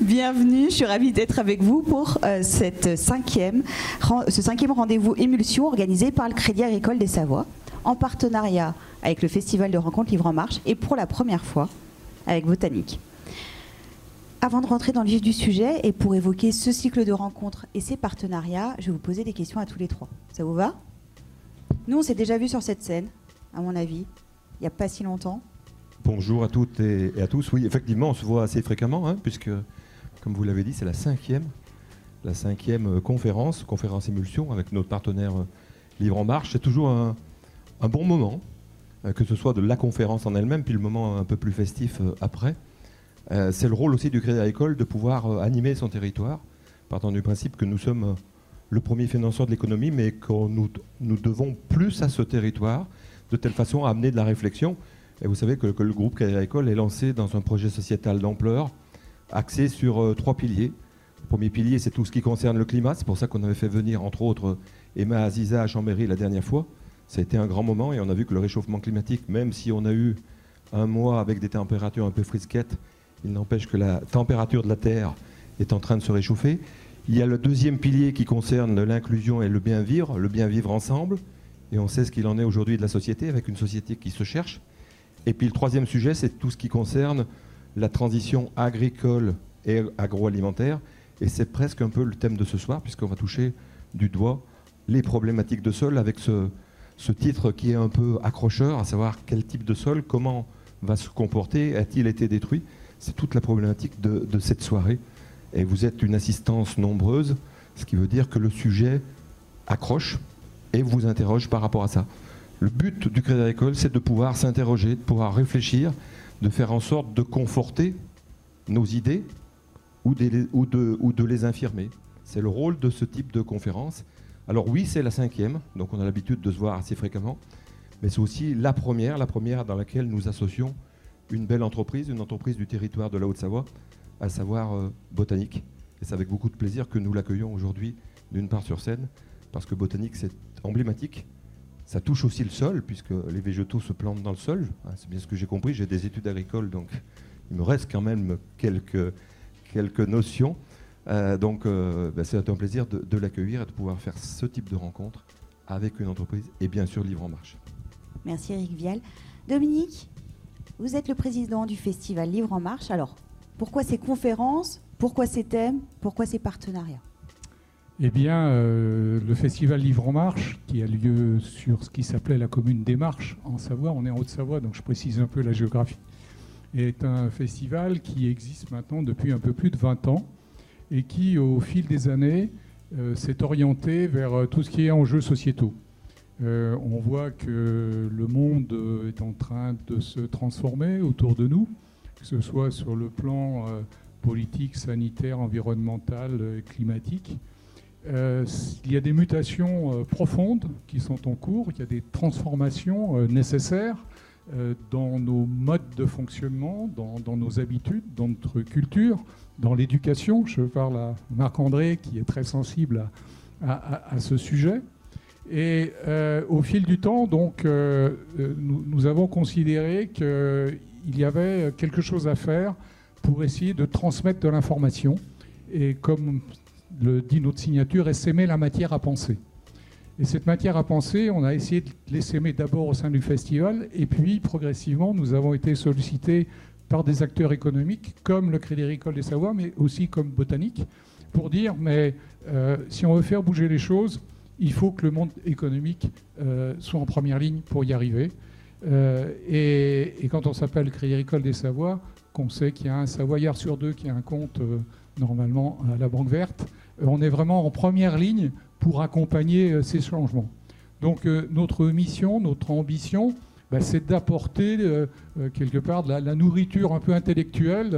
Bienvenue, je suis ravie d'être avec vous pour euh, cette cinquième, ce cinquième rendez-vous Émulsion organisé par le Crédit Agricole des Savoies en partenariat avec le Festival de rencontres Livre en Marche et pour la première fois avec Botanique. Avant de rentrer dans le vif du sujet et pour évoquer ce cycle de rencontres et ses partenariats, je vais vous poser des questions à tous les trois. Ça vous va? Nous, on s'est déjà vu sur cette scène, à mon avis, il n'y a pas si longtemps. Bonjour à toutes et, à tous. Oui, effectivement, on se voit assez fréquemment, hein, puisque, comme vous l'avez dit, c'est la cinquième, euh, conférence, conférence émulsion, avec notre partenaire euh, Livre en Marche. C'est toujours un, bon moment, euh, que ce soit de la conférence en elle-même, puis le moment un peu plus festif après. c'est le rôle aussi du Crédit Agricole de pouvoir animer son territoire, partant du principe que nous sommes le premier financeur de l'économie, mais que nous, nous devons plus à ce territoire, de telle façon à amener de la réflexion et vous savez que, le groupe Crédit Agricole est lancé dans un projet sociétal d'ampleur, axé sur euh, trois piliers. Le premier pilier, c'est tout ce qui concerne le climat. C'est pour ça qu'on avait fait venir, entre autres, Emma Aziza à Chambéry la dernière fois. Ça a été un grand moment et on a vu que le réchauffement climatique, même si on a eu un mois avec des températures un peu frisquettes, il n'empêche que la température de la Terre est en train de se réchauffer. Il y a le deuxième pilier qui concerne l'inclusion et le bien vivre, le bien vivre ensemble. Et on sait ce qu'il en est aujourd'hui de la société, avec une société qui se cherche, et puis le troisième sujet, c'est tout ce qui concerne la transition agricole et agroalimentaire. Et c'est presque un peu le thème de ce soir, puisqu'on va toucher du doigt les problématiques de sol avec ce, titre qui est un peu accrocheur, à savoir quel type de sol, comment va se comporter, a-t-il été détruit? C'est toute la problématique de, cette soirée. Et vous êtes une assistance nombreuse, ce qui veut dire que le sujet accroche et vous interroge par rapport à ça. Le but du Crédit Agricole, c'est de pouvoir s'interroger, de pouvoir réfléchir, de faire en sorte de conforter nos idées ou, de, les infirmer. C'est le rôle de ce type de conférence. Alors oui, c'est la cinquième, donc on a l'habitude de se voir assez fréquemment, mais c'est aussi la première, la première dans laquelle nous associons une belle entreprise, une entreprise du territoire de la Haute-Savoie, à savoir euh, Botanique. Et c'est avec beaucoup de plaisir que nous l'accueillons aujourd'hui, d'une part sur scène, parce que Botanique, c'est emblématique ça touche aussi le sol, puisque les végétaux se plantent dans le sol. Ah, c'est bien ce que j'ai compris. J'ai des études agricoles, donc il me reste quand même quelques, quelques notions. Euh, donc euh, ben, c'est un plaisir de, l'accueillir et de pouvoir faire ce type de rencontre avec une entreprise et bien sûr Livre en Marche. Merci Eric Vial. Dominique, vous êtes le président du festival Livre en Marche. Alors, pourquoi ces conférences? Pourquoi ces thèmes? Pourquoi ces partenariats? Eh bien, euh, le festival Livre en Marche, qui a lieu sur ce qui s'appelait la commune des Marches en Savoie, on est en Haute-Savoie, donc je précise un peu la géographie, est un festival qui existe maintenant depuis un peu plus de 20 ans et qui, au fil des années, euh, s'est orienté vers euh, tout ce qui est enjeux sociétaux. on voit que le monde est en train de se transformer autour de nous, que ce soit sur le plan politique, sanitaire, environnemental, climatique. Euh, il y a des mutations euh, profondes qui sont en cours, il y a des transformations euh, nécessaires dans nos modes de fonctionnement, dans, nos habitudes, dans notre culture, dans l'éducation. Je parle à Marc-André qui est très sensible à, ce sujet. Et au fil du temps, donc, nous, nous, avons considéré qu'il y avait quelque chose à faire pour essayer de transmettre de l'information. Et comme le dit notre signature, est s'aimer la matière à penser. Et cette matière à penser, on a essayé de l'essaimer d'abord au sein du festival, et puis progressivement, nous avons été sollicités par des acteurs économiques comme le Crédit Agricole des Savoies, mais aussi comme Botanique, pour dire, mais euh, si on veut faire bouger les choses, il faut que le monde économique euh, soit en première ligne pour y arriver. Euh, et, quand on s'appelle Crédit Agricole des Savoies, qu'on sait qu'il y a un Savoyard sur deux qui a un compte normalement à la Banque Verte, on est vraiment en première ligne pour accompagner euh, ces changements. Donc euh, notre mission, notre ambition, bah, c'est d'apporter quelque part de la, nourriture un peu intellectuelle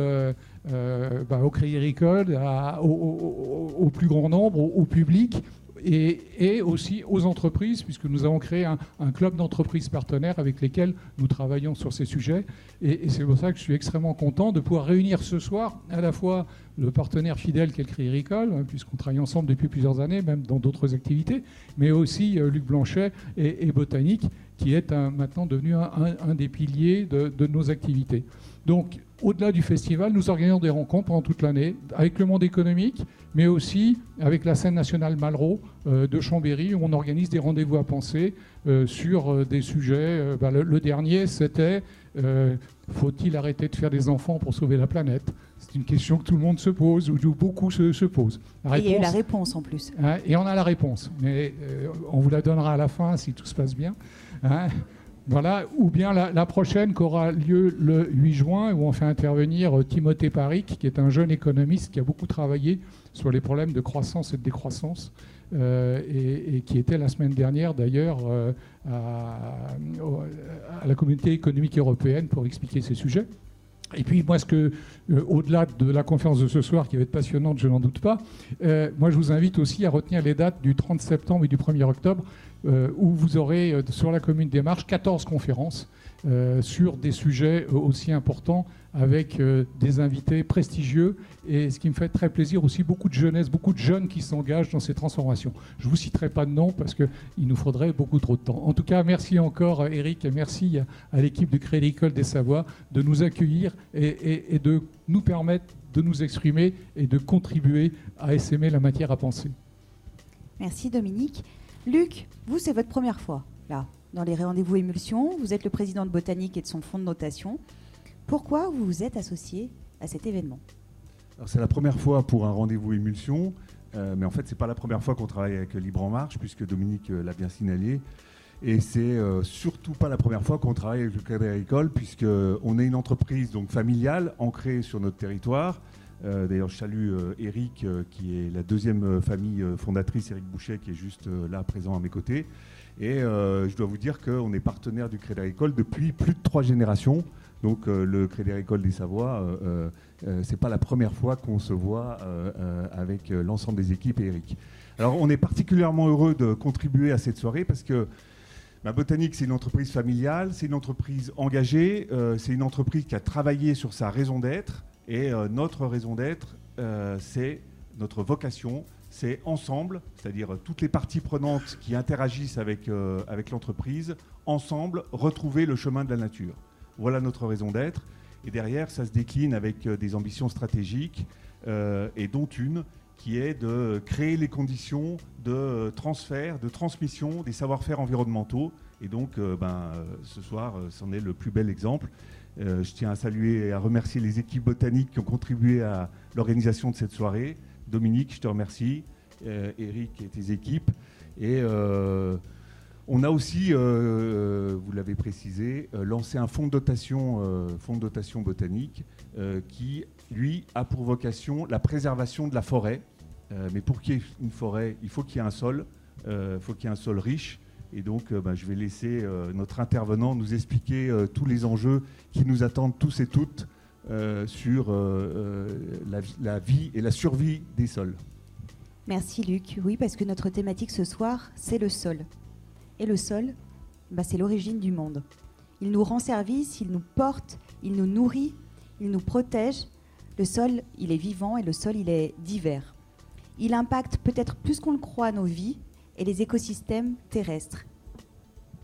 bah, au Crédit Agricole, au, plus grand nombre, au public et, aussi aux entreprises, puisque nous avons créé un, club d'entreprises partenaires avec lesquels nous travaillons sur ces sujets. Et, c'est pour ça que je suis extrêmement content de pouvoir réunir ce soir à la fois le partenaire fidèle qu'est le Crédit Agricole, hein, puisqu'on travaille ensemble depuis plusieurs années, même dans d'autres activités, mais aussi euh, Luc Blanchet et, Botanique, qui est maintenant devenu un, des piliers de, de nos activités. Donc, au-delà du festival, nous organisons des rencontres pendant toute l'année avec le monde économique, mais aussi avec la scène nationale Malraux euh, de Chambéry, où on organise des rendez-vous à penser euh, sur euh, des sujets. Bah, le, dernier, c'était faut-il arrêter de faire des enfants pour sauver la planète? C'est une question que tout le monde se pose, ou beaucoup se, posent. et il y a eu la réponse en plus. Hein, et on a la réponse, mais on vous la donnera à la fin si tout se passe bien. Hein. Voilà, ou bien la, prochaine qui aura lieu le 8 juin, où on fait intervenir euh, Timothée Paric, qui est un jeune économiste qui a beaucoup travaillé sur les problèmes de croissance et de décroissance, euh, et, qui était la semaine dernière d'ailleurs euh, à, la communauté économique européenne pour expliquer ces sujets. Et puis moi, ce que, au-delà de la conférence de ce soir, qui va être passionnante, je n'en doute pas, moi je vous invite aussi à retenir les dates du 30 septembre et du 1er octobre, euh, où vous aurez euh, sur la commune des Marches 14 conférences euh, sur des sujets aussi importants avec des invités prestigieux et ce qui me fait très plaisir aussi beaucoup de jeunesse, beaucoup de jeunes qui s'engagent dans ces transformations. Je ne vous citerai pas de nom parce qu'il nous faudrait beaucoup trop de temps. En tout cas, merci encore Eric et merci à, l'équipe du Crédit École des Savoies de nous accueillir et, de nous permettre de nous exprimer et de contribuer à essaimer la matière à penser. Merci Dominique. Luc, vous, c'est votre première fois, là, dans les rendez-vous émulsion. Vous êtes le président de Botanique et de son fonds de notation. Pourquoi vous vous êtes associé à cet événement C'est la première fois pour un rendez-vous émulsion, euh, mais en fait, ce n'est pas la première fois qu'on travaille avec Libre en Marche, puisque Dominique euh, l'a bien signalé. Et c'est euh, surtout pas la première fois qu'on travaille avec le Crédit Agricole, puisqu'on est une entreprise familiale ancrée sur notre territoire, euh, d'ailleurs, je salue euh, Eric, euh, qui est la deuxième famille fondatrice, Eric Boucher, qui est juste là présent à mes côtés. Et je dois vous dire qu'on est partenaire du Crédit Agricole depuis plus de trois générations. Donc le Crédit Agricole des Savoies, ce n'est pas la première fois qu'on se voit avec l'ensemble des équipes et Eric. Alors on est particulièrement heureux de contribuer à cette soirée parce que Ma Botanique, c'est une entreprise familiale, c'est une entreprise engagée, c'est une entreprise qui a travaillé sur sa raison d'être, et euh, notre raison d'être, euh, c'est notre vocation, c'est ensemble, c'est-à-dire toutes les parties prenantes qui interagissent euh, avec l'entreprise, ensemble retrouver le chemin de la nature. Voilà notre raison d'être. Et derrière, ça se décline avec des ambitions stratégiques, et dont une qui est de créer les conditions de transfert, de transmission des savoir-faire environnementaux. Et donc, ben, ce soir, c'en est le plus bel exemple. Euh, je tiens à saluer et à remercier les équipes botaniques qui ont contribué à l'organisation de cette soirée. Dominique, je te remercie. Euh, Eric et tes équipes. Et euh, on a aussi, vous l'avez précisé, lancé un fonds de dotation, fonds dotation botanique qui, lui, a pour vocation la préservation de la forêt. mais pour qu'il y ait une forêt, il faut qu'il y ait un sol, il faut qu'il y ait un sol riche. Et donc, euh, bah, je vais laisser euh, notre intervenant nous expliquer euh, tous les enjeux qui nous attendent tous et toutes sur la, vie et la survie des sols. Merci Luc. Oui, parce que notre thématique ce soir, c'est le sol. Et le sol, bah, c'est l'origine du monde. Il nous rend service, il nous porte, il nous nourrit, il nous protège. Le sol, il est vivant et le sol, il est divers. Il impacte peut-être plus qu'on le croit nos vies, et les écosystèmes terrestres.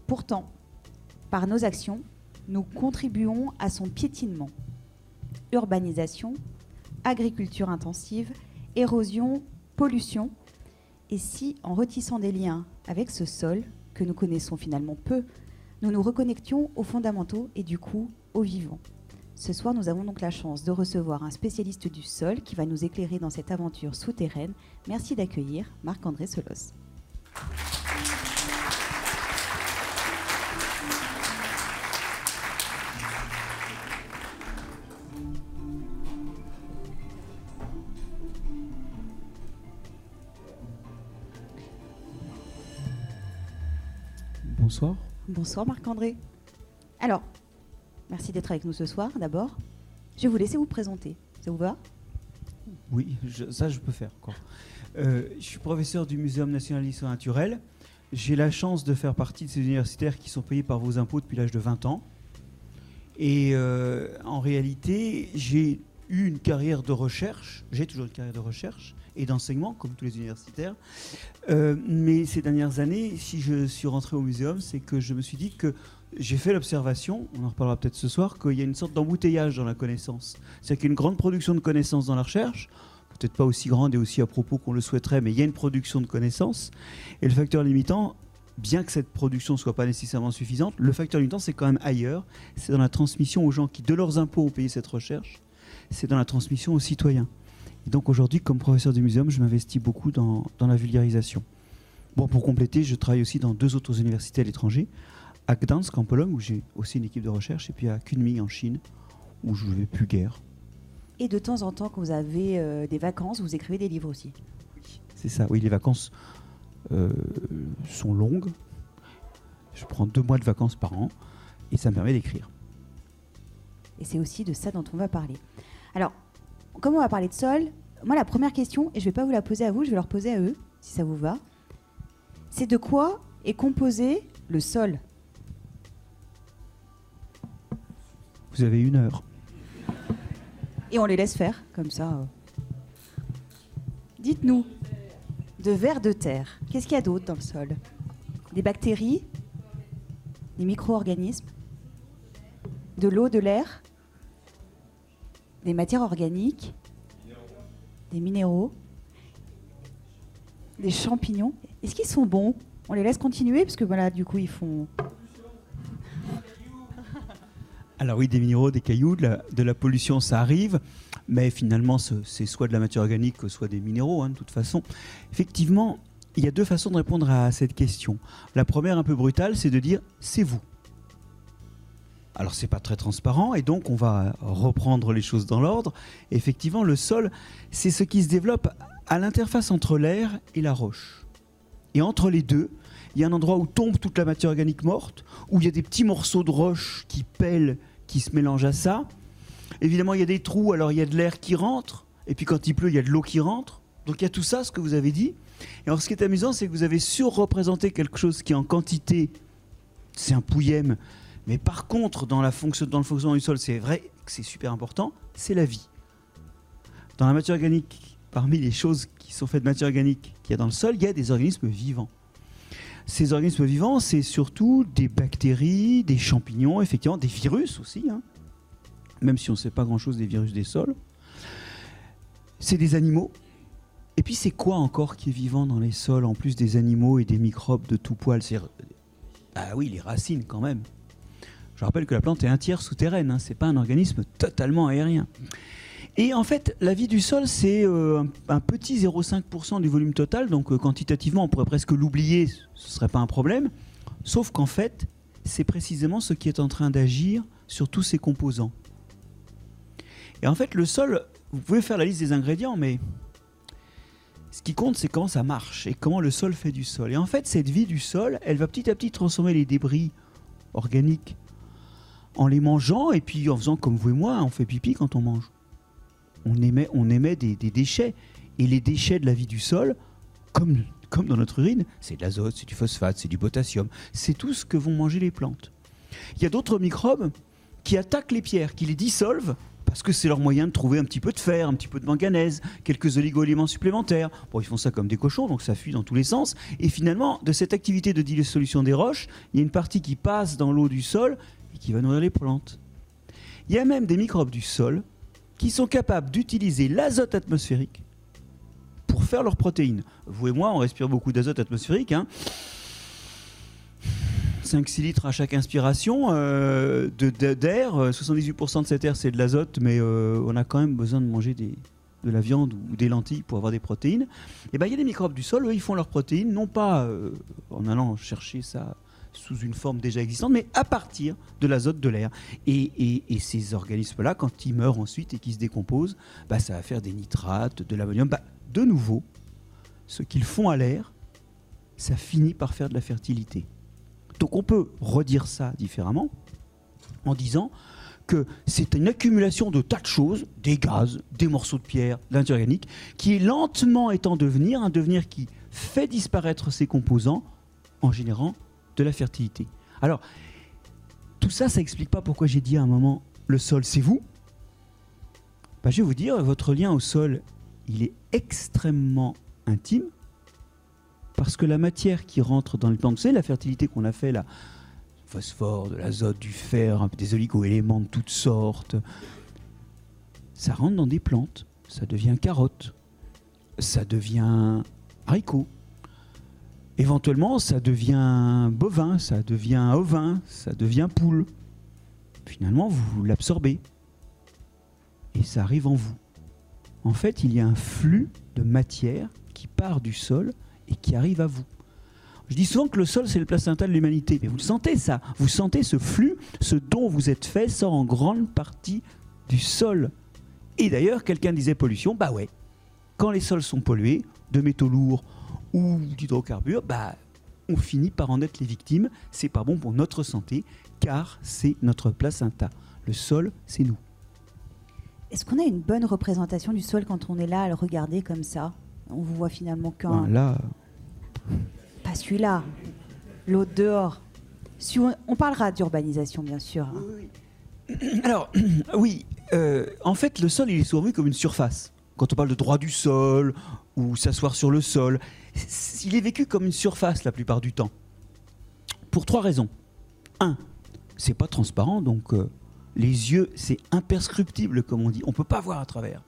Pourtant, par nos actions, nous contribuons à son piétinement. Urbanisation, agriculture intensive, érosion, pollution. Et si, en retissant des liens avec ce sol, que nous connaissons finalement peu, nous nous reconnections aux fondamentaux et du coup aux vivants. Ce soir, nous avons donc la chance de recevoir un spécialiste du sol qui va nous éclairer dans cette aventure souterraine. Merci d'accueillir Marc-André Solos. Bonsoir. Bonsoir Marc-André. Alors, merci d'être avec nous ce soir d'abord. Je vais vous laisser vous présenter. Ça vous va? Oui, je- ça je peux faire. quoi. Euh, je suis professeur du Muséum national d'histoire naturelle. J'ai la chance de faire partie de ces universitaires qui sont payés par vos impôts depuis l'âge de 20 ans. Et euh, en réalité, j'ai eu une carrière de recherche, j'ai toujours une carrière de recherche et d'enseignement, comme tous les universitaires. Euh, mais ces dernières années, si je suis rentré au muséum, c'est que je me suis dit que j'ai fait l'observation, on en reparlera peut-être ce soir, qu'il y a une sorte d'embouteillage dans la connaissance. C'est-à-dire qu'il y a une grande production de connaissances dans la recherche, peut-être pas aussi grande et aussi à propos qu'on le souhaiterait, mais il y a une production de connaissances. Et le facteur limitant, bien que cette production soit pas nécessairement suffisante, le facteur limitant, c'est quand même ailleurs. C'est dans la transmission aux gens qui, de leurs impôts, ont payé cette recherche. C'est dans la transmission aux citoyens. Et donc aujourd'hui, comme professeur du muséum, je m'investis beaucoup dans, dans la vulgarisation. Bon, pour compléter, je travaille aussi dans deux autres universités à l'étranger, à Gdansk en Pologne, où j'ai aussi une équipe de recherche, et puis à Kunming en Chine, où je ne vais plus guère. Et de temps en temps, quand vous avez euh, des vacances, vous écrivez des livres aussi. C'est ça, oui, les vacances euh, sont longues. Je prends deux mois de vacances par an et ça me permet d'écrire. Et c'est aussi de ça dont on va parler. Alors, comme on va parler de sol, moi la première question, et je ne vais pas vous la poser à vous, je vais leur poser à eux, si ça vous va, c'est de quoi est composé le sol? Vous avez une heure. Et on les laisse faire, comme ça. euh. Dites-nous, de vers de terre, qu'est-ce qu'il y a d'autre dans le sol? Des bactéries? Des micro-organismes? De l'eau, de l'air? Des matières organiques? Des minéraux Des champignons Est-ce qu'ils sont bons? On les laisse continuer parce que voilà, du coup, ils font. Alors oui, des minéraux, des cailloux, de la, pollution, ça arrive, mais finalement, ce- c'est soit de la matière organique, soit des minéraux, hein, de toute façon. Effectivement, il y a deux façons de répondre à cette question. La première, un peu brutale, c'est de dire c'est vous. Alors c'est pas très transparent et donc on va reprendre les choses dans l'ordre. Effectivement, le sol, c'est ce qui se développe à l'interface entre l'air et la roche. Et entre les deux, il y a un endroit où tombe toute la matière organique morte, où il y a des petits morceaux de roche qui pèlent, qui se mélangent à ça. Évidemment, il y a des trous, alors il y a de l'air qui rentre, et puis quand il pleut, il y a de l'eau qui rentre. Donc il y a tout ça, ce que vous avez dit. Et alors ce qui est amusant, c'est que vous avez surreprésenté quelque chose qui en quantité, c'est un pouillème, mais par contre, dans, la fonction, dans le fonctionnement du sol, c'est vrai que c'est super important, c'est la vie. Dans la matière organique, parmi les choses qui sont faites de matière organique qu'il y a dans le sol, il y a des organismes vivants. Ces organismes vivants, c'est surtout des bactéries, des champignons, effectivement, des virus aussi, hein. même si on ne sait pas grand-chose des virus des sols. C'est des animaux. Et puis c'est quoi encore qui est vivant dans les sols, en plus des animaux et des microbes de tout poil? Ah oui, les racines quand même. Je rappelle que la plante est un tiers souterraine, hein, c'est pas un organisme totalement aérien. Et en fait, la vie du sol, c'est euh, un, petit 0,5% du volume total, donc euh, quantitativement, on pourrait presque l'oublier, ce serait pas un problème. Sauf qu'en fait, c'est précisément ce qui est en train d'agir sur tous ses composants. Et en fait, le sol, vous pouvez faire la liste des ingrédients, mais ce qui compte, c'est comment ça marche et comment le sol fait du sol. Et en fait, cette vie du sol, elle va petit à petit transformer les débris organiques en les mangeant et puis en faisant comme vous et moi, on fait pipi quand on mange on émet, on émet des, déchets. Et les déchets de la vie du sol, comme, comme dans notre urine, c'est de l'azote, c'est du phosphate, c'est du potassium. C'est tout ce que vont manger les plantes. Il y a d'autres microbes qui attaquent les pierres, qui les dissolvent, parce que c'est leur moyen de trouver un petit peu de fer, un petit peu de manganèse, quelques oligo-éléments supplémentaires. Bon, ils font ça comme des cochons, donc ça fuit dans tous les sens. Et finalement, de cette activité de dissolution des roches, il y a une partie qui passe dans l'eau du sol et qui va nourrir les plantes. Il y a même des microbes du sol qui sont capables d'utiliser l'azote atmosphérique pour faire leurs protéines. Vous et moi, on respire beaucoup d'azote atmosphérique. Hein. 5-6 litres à chaque inspiration euh, d'air. Euh, 78% de cet air, c'est de l'azote, mais euh, on a quand même besoin de manger de la viande ou des lentilles pour avoir des protéines. Et ben, il y a des microbes du sol, eux, ils font leurs protéines, non pas euh, en allant chercher ça sous une forme déjà existante, mais à partir de l'azote de l'air. Et, ces organismes-là, quand ils meurent ensuite et qu'ils se décomposent, bah, ça va faire des nitrates, de l'ammonium. Bah, de nouveau, ce qu'ils font à l'air, ça finit par faire de la fertilité. Donc on peut redire ça différemment en disant que c'est une accumulation de tas de choses, des gaz, des morceaux de pierre, de organique, qui lentement est en devenir, un devenir qui fait disparaître ces composants en générant de la fertilité. Alors, tout ça, ça explique pas pourquoi j'ai dit à un moment, le sol, c'est vous. Bah, je vais vous dire, votre lien au sol, il est extrêmement intime, parce que la matière qui rentre dans les plantes, vous savez, la fertilité qu'on a fait là, phosphore, de l'azote, du fer, des oligo-éléments de toutes sortes. Ça rentre dans des plantes, ça devient carotte, ça devient haricot. Éventuellement, ça devient bovin, ça devient ovin, ça devient poule. Finalement, vous l'absorbez. Et ça arrive en vous. En fait, il y a un flux de matière qui part du sol et qui arrive à vous. Je dis souvent que le sol, c'est le placenta de l'humanité. Mais vous le sentez, ça. Vous sentez ce flux, ce dont vous êtes fait sort en grande partie du sol. Et d'ailleurs, quelqu'un disait pollution, bah ouais. Quand les sols sont pollués, de métaux lourds ou d'hydrocarbures, bah on finit par en être les victimes. C'est pas bon pour notre santé, car c'est notre placenta. Le sol, c'est nous. Est-ce qu'on a une bonne représentation du sol quand on est là à le regarder comme ça? On vous voit finalement qu'un. Ben là, Pas celui-là, l'autre dehors. Si on, on parlera d'urbanisation, bien sûr. hein. Alors, oui, euh, en fait, le sol, il est souvent vu comme une surface. Quand on parle de droit du sol ou s'asseoir sur le sol, il est vécu comme une surface la plupart du temps. Pour trois raisons. Un, c'est pas transparent, donc euh, les yeux, c'est imperscruptible, comme on dit. On peut pas voir à travers.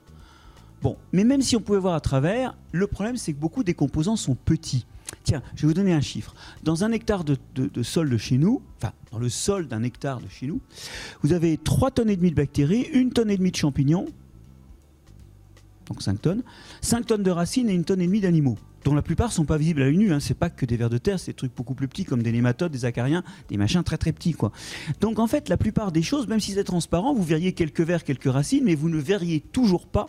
Bon, mais même si on pouvait voir à travers, le problème, c'est que beaucoup des composants sont petits. Tiens, je vais vous donner un chiffre. Dans un hectare de sol de chez nous, enfin, dans le sol d'un hectare de chez nous, vous avez 3 tonnes et demie de bactéries, 1 tonne et demie de champignons, donc 5 tonnes, 5 tonnes de racines et 1 tonne et demie d'animaux, dont la plupart sont pas visibles à l'œil nu. Hein. C'est pas que des vers de terre, c'est des trucs beaucoup plus petits comme des nématodes, des acariens, des machins très très petits. quoi. Donc en fait, la plupart des choses, même si c'est transparent, vous verriez quelques vers, quelques racines, mais vous ne verriez toujours pas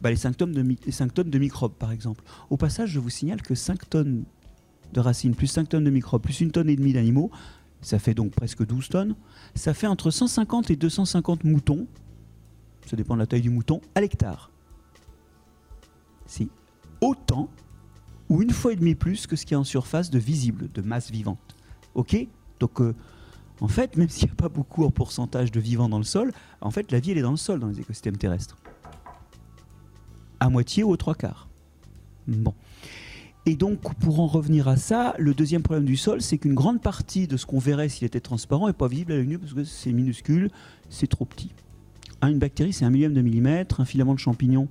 bah, les, 5 tonnes de mi- les 5 tonnes de microbes, par exemple. Au passage, je vous signale que 5 tonnes de racines, plus 5 tonnes de microbes, plus 1 tonne et demie d'animaux, ça fait donc presque 12 tonnes, ça fait entre 150 et 250 moutons, ça dépend de la taille du mouton, à l'hectare. C'est autant ou une fois et demie plus que ce qu'il y a en surface de visible, de masse vivante. Ok? Donc, euh, en fait, même s'il n'y a pas beaucoup en pourcentage de vivants dans le sol, en fait, la vie, elle est dans le sol, dans les écosystèmes terrestres. À moitié ou aux trois quarts. Bon. Et donc, pour en revenir à ça, le deuxième problème du sol, c'est qu'une grande partie de ce qu'on verrait s'il était transparent n'est pas visible à l'œil nu parce que c'est minuscule, c'est trop petit. Hein, une bactérie, c'est un millième de millimètre, un filament de champignon,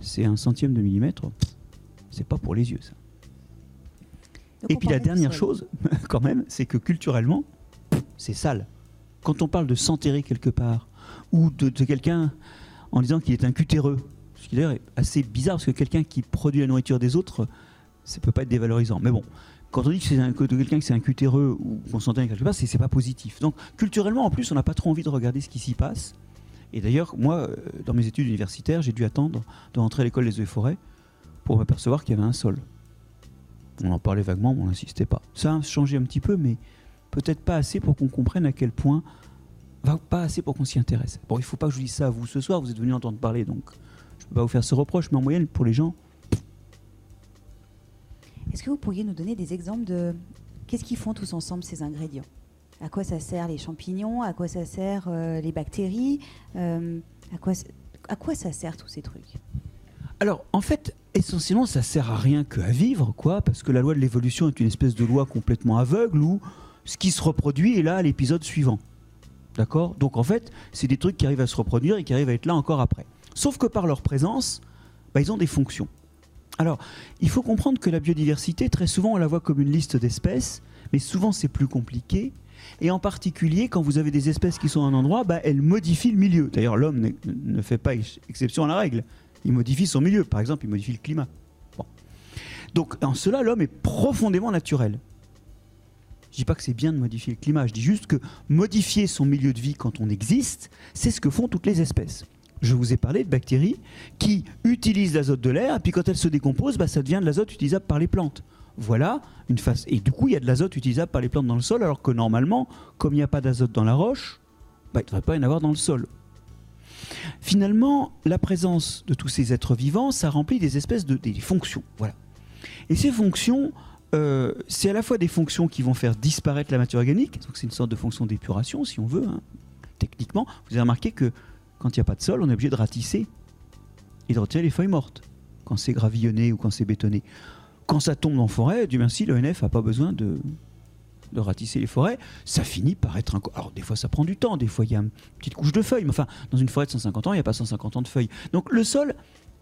c'est un centième de millimètre. C'est pas pour les yeux, ça. Donc, Et puis la dernière chose, quand même, c'est que culturellement, c'est sale. Quand on parle de s'enterrer quelque part, ou de, de quelqu'un en disant qu'il est un cutéreux, ce qui d'ailleurs est assez bizarre, parce que quelqu'un qui produit la nourriture des autres, ça peut pas être dévalorisant. Mais bon, quand on dit que c'est un- que quelqu'un que c'est un cutéreux ou qu'on s'enterre quelque part, c'est c'est pas positif. Donc culturellement, en plus, on n'a pas trop envie de regarder ce qui s'y passe. Et d'ailleurs, moi, euh, dans mes études universitaires, j'ai dû attendre de rentrer à l'école des eaux et forêts pour m'apercevoir qu'il y avait un sol. On en parlait vaguement, mais on n'insistait pas. Ça a changé un petit peu, mais peut-être pas assez pour qu'on comprenne à quel point, pas assez pour qu'on s'y intéresse. Bon, il faut pas que je vous dise ça à vous ce soir, vous êtes venus entendre parler, donc je peux pas vous faire ce reproche, mais en moyenne, pour les gens, Est-ce que vous pourriez nous donner des exemples de qu'est-ce qu'ils font tous ensemble ces ingrédients? À quoi ça sert les champignons? À quoi ça sert euh, les bactéries? Euh, à, quoi, ça sert tous ces trucs? Alors, en fait, essentiellement, ça sert à rien que à vivre, quoi, parce que la loi de l'évolution est une espèce de loi complètement aveugle où ce qui se reproduit est là à l'épisode suivant. D'accord? Donc, en fait, c'est des trucs qui arrivent à se reproduire et qui arrivent à être là encore après. Sauf que par leur présence, bah, ils ont des fonctions. Alors, il faut comprendre que la biodiversité, très souvent, on la voit comme une liste d'espèces, mais souvent c'est plus compliqué. Et en particulier, quand vous avez des espèces qui sont à un endroit, bah, elles modifient le milieu. D'ailleurs, l'homme ne- ne fait pas ex- exception à la règle. Il modifie son milieu. Par exemple, il modifie le climat. Donc, en cela, l'homme est profondément naturel. Je dis pas que c'est bien de modifier le climat. Je dis juste que modifier son milieu de vie quand on existe, c'est ce que font toutes les espèces. Je vous ai parlé de bactéries qui utilisent l'azote de l'air, et puis quand elles se décomposent, bah, ça devient de l'azote utilisable par les plantes. Voilà une face. Et du coup, il y a de l'azote utilisable par les plantes dans le sol, alors que normalement, comme il n'y a pas d'azote dans la roche, bah, il ne devrait pas y en avoir dans le sol. Finalement, la présence de tous ces êtres vivants, ça remplit des espèces de des fonctions. Voilà. Et ces fonctions, euh, c'est à la fois des fonctions qui vont faire disparaître la matière organique, donc c'est une sorte de fonction d'épuration, si on veut, hein, techniquement. Vous avez remarqué que quand il n'y a pas de sol, on est obligé de ratisser et de retirer les feuilles mortes, quand c'est gravillonné ou quand c'est bétonné. Quand ça tombe en forêt, du merci, l'ONF n'a pas besoin de, de ratisser les forêts, ça finit par être un... Alors des fois ça prend du temps, des fois il y a une petite couche de feuilles, mais enfin dans une forêt de 150 ans, il n'y a pas 150 ans de feuilles. Donc le sol,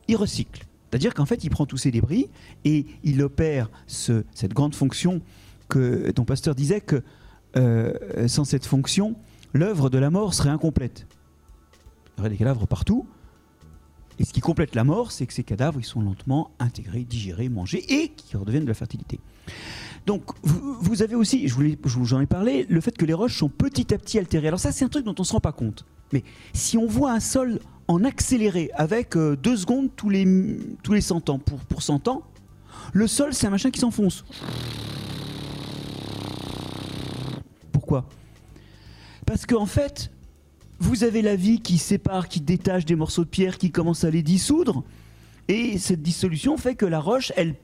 il recycle. C'est-à-dire qu'en fait, il prend tous ces débris et il opère ce, cette grande fonction que ton pasteur disait que euh, sans cette fonction, l'œuvre de la mort serait incomplète. Il y aurait des cadavres partout. Et ce qui complète la mort, c'est que ces cadavres, ils sont lentement intégrés, digérés, mangés et qui redeviennent de la fertilité. Donc, vous, avez aussi, je vous- j'en ai parlé, le fait que les roches sont petit à petit altérées. Alors ça, c'est un truc dont on ne se rend pas compte. Mais si on voit un sol en accéléré, avec euh, deux secondes tous les, tous les 100 ans, pour, pour 100 ans, le sol, c'est un machin qui s'enfonce. Pourquoi? Parce qu'en fait, vous avez la vie qui sépare, qui détache des morceaux de pierre, qui commence à les dissoudre. Et cette dissolution fait que la roche, elle,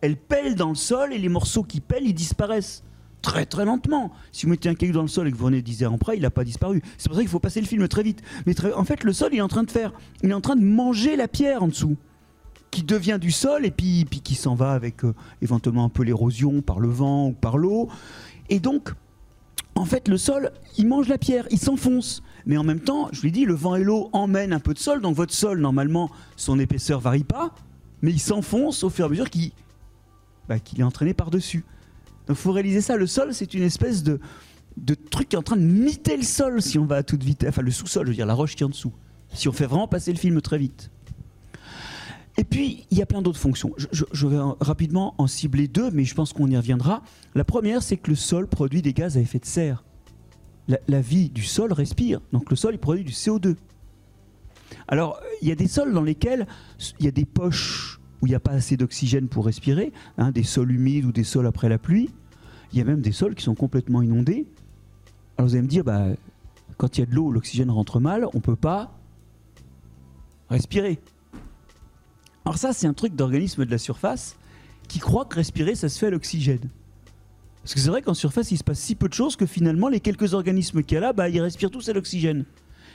elle pèle dans le sol et les morceaux qui pèlent, ils disparaissent. Très très lentement. Si vous mettez un caillou dans le sol et que vous venez 10 heures après, il n'a pas disparu. C'est pour ça qu'il faut passer le film très vite. Mais en fait, le sol, il est en train de faire. Il est en train de manger la pierre en dessous. Qui devient du sol et puis, puis qui s'en va avec euh, éventuellement un peu l'érosion par le vent ou par l'eau. Et donc, en fait, le sol, il mange la pierre, il s'enfonce. Mais en même temps, je lui dis, le vent et l'eau emmènent un peu de sol. Donc votre sol, normalement, son épaisseur varie pas. Mais il s'enfonce au fur et à mesure qu'il bah, qu'il est entraîné par-dessus. Donc il faut réaliser ça. Le sol, c'est une espèce de, de truc qui est en train de miter le sol si on va à toute vitesse. Enfin, le sous-sol, je veux dire, la roche qui est en dessous. Si on fait vraiment passer le film très vite. Et puis, il y a plein d'autres fonctions. Je, vais en- rapidement en cibler deux, mais je pense qu'on y reviendra. La première, c'est que le sol produit des gaz à effet de serre. La, la vie du sol respire, donc le sol il produit du CO2. Alors, il y a des sols dans lesquels il y a des poches où il n'y a pas assez d'oxygène pour respirer, hein, des sols humides ou des sols après la pluie. Il y a même des sols qui sont complètement inondés. Alors vous allez me dire, bah, quand il y a de l'eau, l'oxygène rentre mal, on ne peut pas respirer. Alors ça, c'est un truc d'organisme de la surface qui croit que respirer, ça se fait à l'oxygène. Parce que c'est vrai qu'en surface, il se passe si peu de choses que finalement, les quelques organismes qu'il y a là, bah, ils respirent tous à l'oxygène.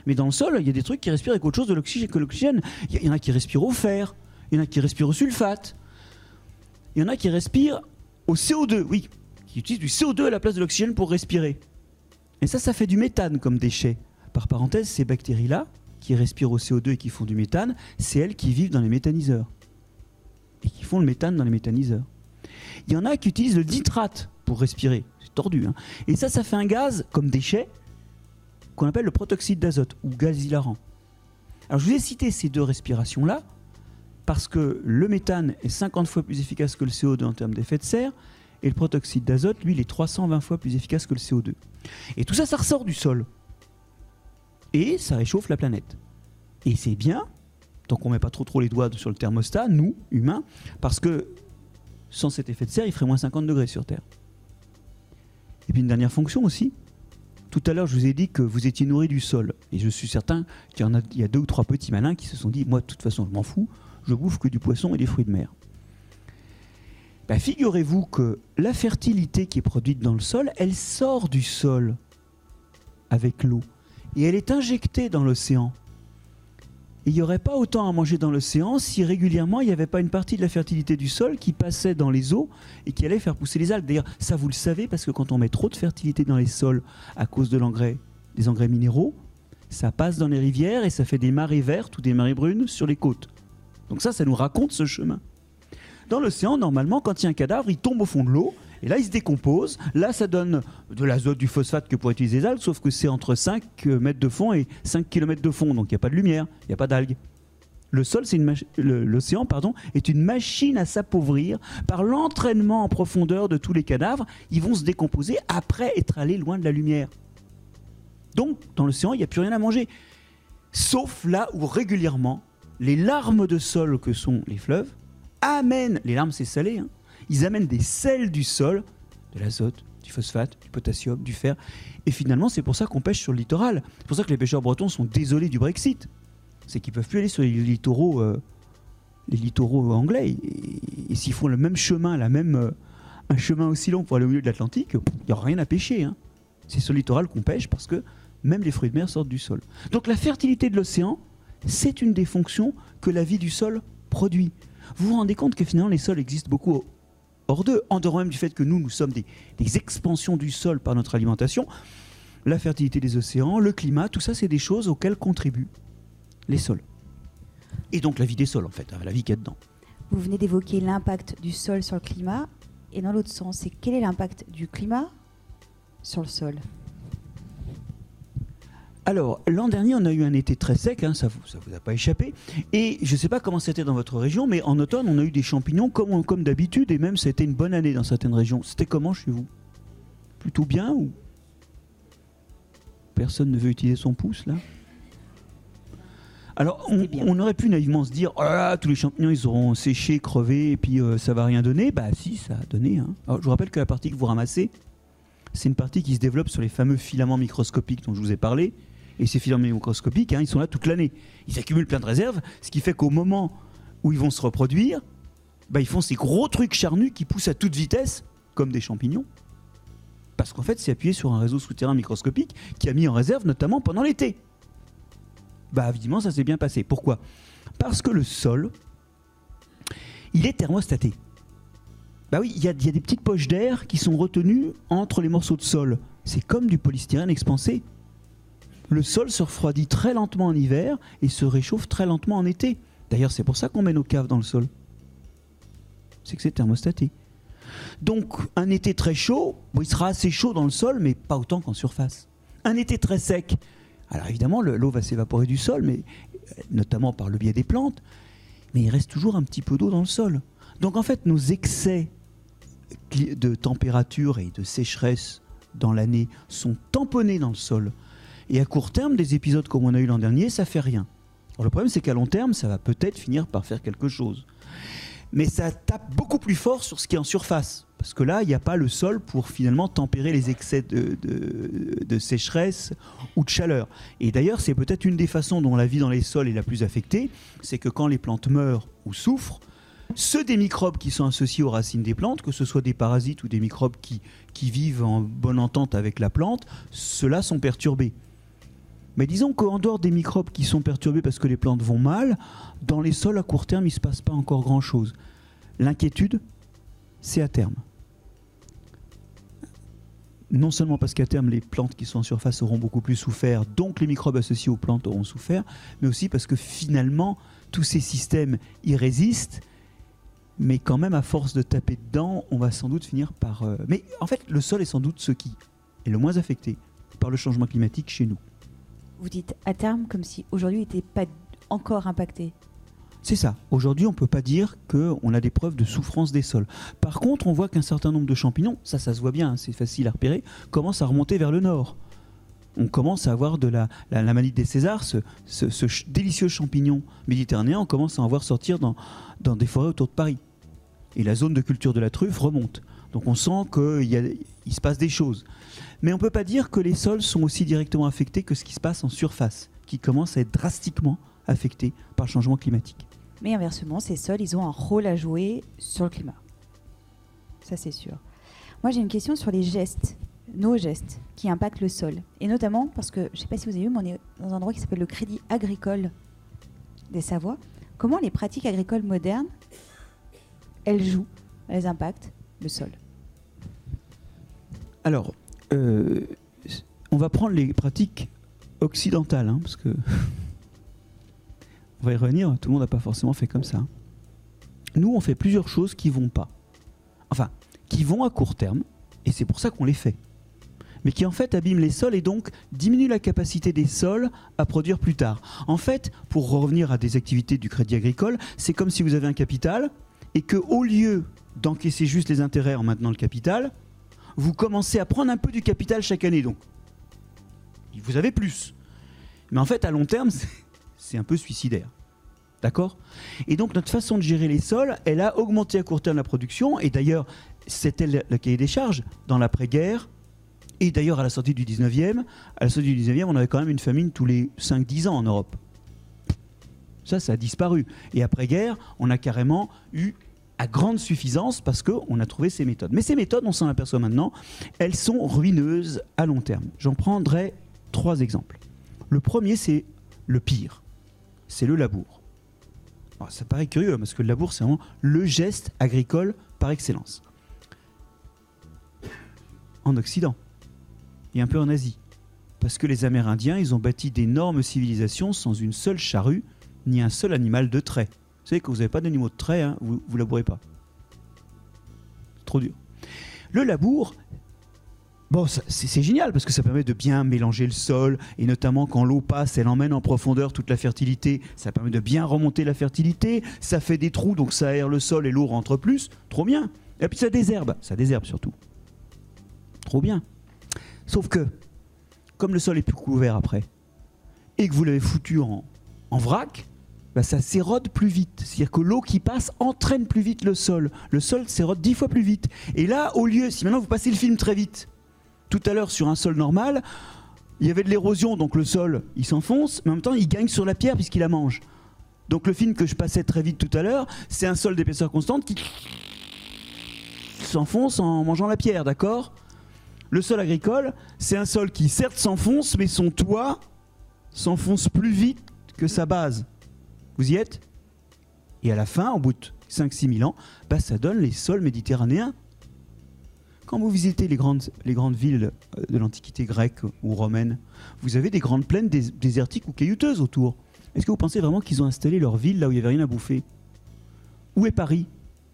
Mais dans le sol, il y a des trucs qui respirent avec autre chose de l'oxygène que l'oxygène. Il y- en a qui respirent au fer, il y en a qui respirent au sulfate, il y en a qui respirent au CO2, oui, qui utilisent du CO2 à la place de l'oxygène pour respirer. Et ça, ça fait du méthane comme déchet. Par parenthèse, ces bactéries-là, qui respirent au CO2 et qui font du méthane, c'est elles qui vivent dans les méthaniseurs. Et qui font le méthane dans les méthaniseurs. Il y en a qui utilisent le nitrate pour respirer. C'est tordu. hein. Et ça, ça fait un gaz comme déchet qu'on appelle le protoxyde d'azote ou gaz hilarant. Alors je vous ai cité ces deux respirations-là parce que le méthane est 50 fois plus efficace que le CO2 en termes d'effet de serre et le protoxyde d'azote, lui, il est 320 fois plus efficace que le CO2. Et tout ça, ça ressort du sol. Et ça réchauffe la planète. Et c'est bien, tant qu'on met pas trop trop les doigts sur le thermostat, nous, humains, parce que sans cet effet de serre, il ferait moins 50 degrés sur Terre. Et puis une dernière fonction aussi. Tout à l'heure, je vous ai dit que vous étiez nourri du sol. Et je suis certain qu'il y, en a, y a deux ou trois petits malins qui se sont dit Moi, de toute façon, je m'en fous, je bouffe que du poisson et des fruits de mer. Ben, Figurez-vous que la fertilité qui est produite dans le sol, elle sort du sol avec l'eau. Et elle est injectée dans l'océan. Il n'y aurait pas autant à manger dans l'océan si régulièrement il n'y avait pas une partie de la fertilité du sol qui passait dans les eaux et qui allait faire pousser les algues. D'ailleurs, ça vous le savez parce que quand on met trop de fertilité dans les sols à cause de l'engrais, des engrais minéraux, ça passe dans les rivières et ça fait des marées vertes ou des marées brunes sur les côtes. Donc ça, ça nous raconte ce chemin. Dans l'océan, normalement, quand il y a un cadavre, il tombe au fond de l'eau. Et là, il se décompose. Là, ça donne de l'azote, du phosphate que pour utiliser les algues, sauf que c'est entre 5 mètres de fond et 5 km de fond. Donc il n'y a pas de lumière, il n'y a pas d'algues. Le sol, c'est une l'océan, pardon, est une machine à s'appauvrir par l'entraînement en profondeur de tous les cadavres. Ils vont se décomposer après être allés loin de la lumière. Donc, dans l'océan, il n'y a plus rien à manger. Sauf là où régulièrement, les larmes de sol que sont les fleuves amènent, les larmes c'est salé, hein, ils amènent des sels du sol, de l'azote, du phosphate, du potassium, du fer. Et finalement, c'est pour ça qu'on pêche sur le littoral. C'est pour ça que les pêcheurs bretons sont désolés du Brexit. C'est qu'ils peuvent plus aller sur les littoraux, euh, les littoraux anglais. Et, s'ils font le même chemin, la même, euh, un chemin aussi long pour aller au milieu de l'Atlantique, il n'y aura rien à pêcher. hein. C'est sur le littoral qu'on pêche parce que même les fruits de mer sortent du sol. Donc la fertilité de l'océan, c'est une des fonctions que la vie du sol produit. Vous vous rendez compte que finalement les sols existent beaucoup hors d'eux, en dehors même du fait que nous, nous sommes des, expansions du sol par notre alimentation. La fertilité des océans, le climat, tout ça, c'est des choses auxquelles contribuent les sols. Et donc la vie des sols, en fait, hein, la vie qu'il y a dedans. Vous venez d'évoquer l'impact du sol sur le climat. Et dans l'autre sens, c'est quel est l'impact du climat sur le sol? Alors, l'an dernier, on a eu un été très sec, hein, ça ne vous, ça vous a pas échappé. Et je ne sais pas comment c'était dans votre région, mais en automne, on a eu des champignons comme, d'habitude, et même ça a été une bonne année dans certaines régions. C'était comment chez vous? Plutôt bien ou? Personne ne veut utiliser son pouce, là? Alors, on, C'était aurait pu naïvement se dire, oh là là, tous les champignons, ils auront séché, crevé, et puis euh, ça va rien donner. Bah si, ça a donné. hein. Alors, je vous rappelle que la partie que vous ramassez, c'est une partie qui se développe sur les fameux filaments microscopiques dont je vous ai parlé. Et ces filaments microscopiques, hein, ils sont là toute l'année. Ils accumulent plein de réserves, ce qui fait qu'au moment où ils vont se reproduire, bah, ils font ces gros trucs charnus qui poussent à toute vitesse, comme des champignons. Parce qu'en fait, c'est appuyé sur un réseau souterrain microscopique qui a mis en réserve notamment pendant l'été. Bah évidemment, ça s'est bien passé. Pourquoi? Parce que le sol, il est thermostaté. Bah oui, il y a des petites poches d'air qui sont retenues entre les morceaux de sol. C'est comme du polystyrène expansé. Le sol se refroidit très lentement en hiver et se réchauffe très lentement en été. D'ailleurs, c'est pour ça qu'on met nos caves dans le sol. C'est que c'est thermostaté. Donc, un été très chaud, il sera assez chaud dans le sol, mais pas autant qu'en surface. Un été très sec, alors évidemment, le- l'eau va s'évaporer du sol, mais euh, notamment par le biais des plantes, mais il reste toujours un petit peu d'eau dans le sol. Donc en fait, nos excès de température et de sécheresse dans l'année sont tamponnés dans le sol. Et à court terme, des épisodes comme on a eu l'an dernier, ça fait rien. Alors le problème, c'est qu'à long terme, ça va peut-être finir par faire quelque chose. Mais ça tape beaucoup plus fort sur ce qui est en surface. Parce que là, il n'y a pas le sol pour finalement tempérer les excès de, sécheresse ou de chaleur. Et d'ailleurs, c'est peut-être une des façons dont la vie dans les sols est la plus affectée, c'est que quand les plantes meurent ou souffrent, ceux des microbes qui sont associés aux racines des plantes, que ce soit des parasites ou des microbes qui vivent en bonne entente avec la plante, ceux-là sont perturbés. Mais disons qu'en dehors des microbes qui sont perturbés parce que les plantes vont mal, dans les sols à court terme, il ne se passe pas encore grand-chose. L'inquiétude, c'est à terme. Non seulement parce qu'à terme, les plantes qui sont en surface auront beaucoup plus souffert, donc les microbes associés aux plantes auront souffert, mais aussi parce que finalement, tous ces systèmes y résistent, mais quand même, à force de taper dedans, on va sans doute finir par... euh, Mais en fait, le sol est sans doute ce qui est le moins affecté par le changement climatique chez nous. Vous dites à terme comme si aujourd'hui n'était pas encore impacté. C'est ça. Aujourd'hui, on ne peut pas dire qu'on a des preuves de souffrance des sols. Par contre, on voit qu'un certain nombre de champignons, ça, ça se voit bien, hein, c'est facile à repérer, commencent à remonter vers le nord. On commence à avoir de la, la, la manite des Césars, ce, ce- délicieux champignon méditerranéen, on commence à en voir sortir dans, dans des forêts autour de Paris. Et la zone de culture de la truffe remonte. Donc on sent qu'il se passe des choses. Mais on ne peut pas dire que les sols sont aussi directement affectés que ce qui se passe en surface, qui commence à être drastiquement affecté par le changement climatique. Mais inversement, ces sols, ils ont un rôle à jouer sur le climat. Ça, c'est sûr. Moi, j'ai une question sur les gestes, nos gestes, qui impactent le sol. Et notamment parce que, je ne sais pas si vous avez vu, mais on est dans un endroit qui s'appelle le Crédit Agricole des Savoies. Comment les pratiques agricoles modernes, elles jouent, elles impactent le sol? Alors, euh, on va prendre les pratiques occidentales, hein, parce que on va y revenir. Tout le monde n'a pas forcément fait comme ça. Nous, on fait plusieurs choses qui vont pas, enfin, qui vont à court terme, et c'est pour ça qu'on les fait, mais qui en fait abîment les sols et donc diminuent la capacité des sols à produire plus tard. En fait, pour revenir à des activités du crédit agricole, c'est comme si vous avez un capital et que au lieu d'encaisser juste les intérêts en maintenant le capital, vous commencez à prendre un peu du capital chaque année. Donc, vous avez plus. Mais en fait, à long terme, c'est- un peu suicidaire. D'accord? Et donc notre façon de gérer les sols, elle a augmenté à court terme la production, et d'ailleurs, c'était le cahier des charges dans l'après-guerre, et d'ailleurs à la sortie du 19e, à la sortie du 19e, on avait quand même une famine tous les 5-10 ans en Europe. Ça, ça a disparu. Et après-guerre, on a carrément eu à grande suffisance parce qu'on a trouvé ces méthodes. Mais ces méthodes, on s'en aperçoit maintenant, elles sont ruineuses à long terme. J'en prendrai trois exemples. Le premier, c'est le pire. C'est le labour. Alors, ça paraît curieux hein, parce que le labour, c'est vraiment le geste agricole par excellence. En Occident et un peu en Asie. Parce que les Amérindiens, ils ont bâti d'énormes civilisations sans une seule charrue ni un seul animal de trait. Vous savez que vous n'avez pas d'animaux de trait, hein, vous ne labourez pas. Trop dur. Le labour, bon, c'est génial parce que ça permet de bien mélanger le sol et notamment quand l'eau passe, elle emmène en profondeur toute la fertilité. Ça permet de bien remonter la fertilité. Ça fait des trous donc ça aère le sol et l'eau rentre plus. Trop bien. Et puis ça désherbe, ça désherbe surtout. Trop bien. Sauf que, comme le sol est plus couvert après et que vous l'avez foutu en, en vrac, bah, ça s'érode plus vite. C'est-à-dire que l'eau qui passe entraîne plus vite le sol. Le sol s'érode dix fois plus vite. Et là, au lieu, si maintenant vous passez le film très vite, tout à l'heure sur un sol normal, il y avait de l'érosion, donc le sol, il s'enfonce, mais en même temps, il gagne sur la pierre puisqu'il la mange. Donc le film que je passais très vite tout à l'heure, c'est un sol d'épaisseur constante qui s'enfonce en mangeant la pierre, d'accord? Le sol agricole, c'est un sol qui certes s'enfonce, mais son toit s'enfonce plus vite que sa base. Vous y êtes? Et à la fin, au bout de 5-6 000 ans, bah, ça donne les sols méditerranéens. Quand vous visitez les grandes, les grandes villes euh, de l'Antiquité grecque ou romaine, vous avez des grandes plaines dés- désertiques ou caillouteuses autour. Est-ce que vous pensez vraiment qu'ils ont installé leur ville là où il n'y avait rien à bouffer? Où est Paris?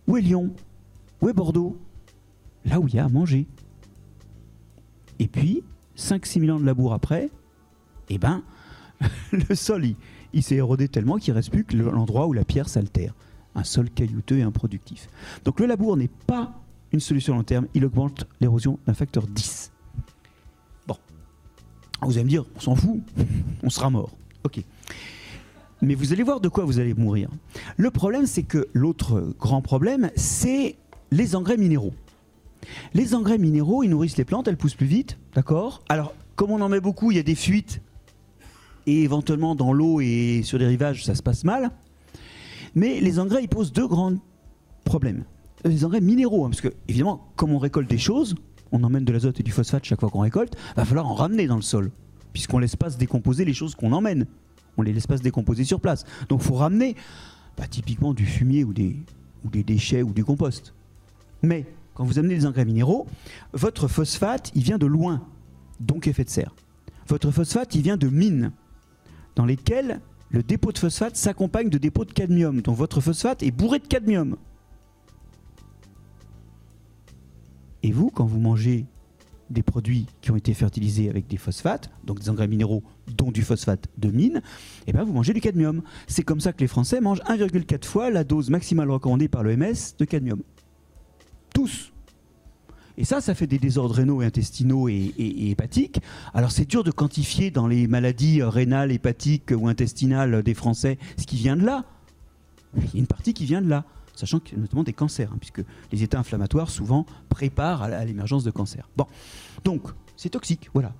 Où est Lyon? Où est Bordeaux? Là où il y a à manger. Et puis, 5-6 000 ans de labour après, eh ben, le sol, il, il s'est érodé tellement qu'il reste plus que le- l'endroit où la pierre s'altère. Un sol caillouteux et improductif. Donc le labour n'est pas une solution à long terme, il augmente l'érosion d'un facteur 10. Bon. Vous allez me dire, on s'en fout, on sera mort. Ok. Mais vous allez voir de quoi vous allez mourir. Le problème, c'est que l'autre grand problème, c'est les engrais minéraux. Les engrais minéraux, ils nourrissent les plantes, elles poussent plus vite, d'accord? Alors, comme on en met beaucoup, il y a des fuites et éventuellement dans l'eau et sur les rivages, ça se passe mal. Mais les engrais, ils posent deux grands problèmes. Les engrais minéraux, hein, parce que évidemment, comme on récolte des choses, on emmène de l'azote et du phosphate chaque fois qu'on récolte, va falloir en ramener dans le sol, puisqu'on laisse pas se décomposer les choses qu'on emmène. On les laisse pas se décomposer sur place. Donc, il faut ramener, bah, typiquement du fumier ou des, ou des déchets ou du compost. Mais quand vous amenez des engrais minéraux, votre phosphate, il vient de loin, donc effet de serre. Votre phosphate, il vient de mines dans lesquelles le dépôt de phosphate s'accompagne de dépôts de cadmium. Donc votre phosphate est bourré de cadmium. Et vous, quand vous mangez des produits qui ont été fertilisés avec des phosphates, donc des engrais minéraux, dont du phosphate de mine, eh ben vous mangez du cadmium. C'est comme ça que les Français mangent 1,4 fois la dose maximale recommandée par l'OMS de cadmium. Tous. Et ça, ça fait des désordres rénaux intestinaux et, et- hépatiques. Alors c'est dur de quantifier dans les maladies euh, rénales, hépatiques ou intestinales des Français ce qui vient de là. Il y a une partie qui vient de là, sachant notamment des cancers, hein, puisque les états inflammatoires souvent préparent à l'émergence de cancer. Bon, donc c'est toxique, voilà.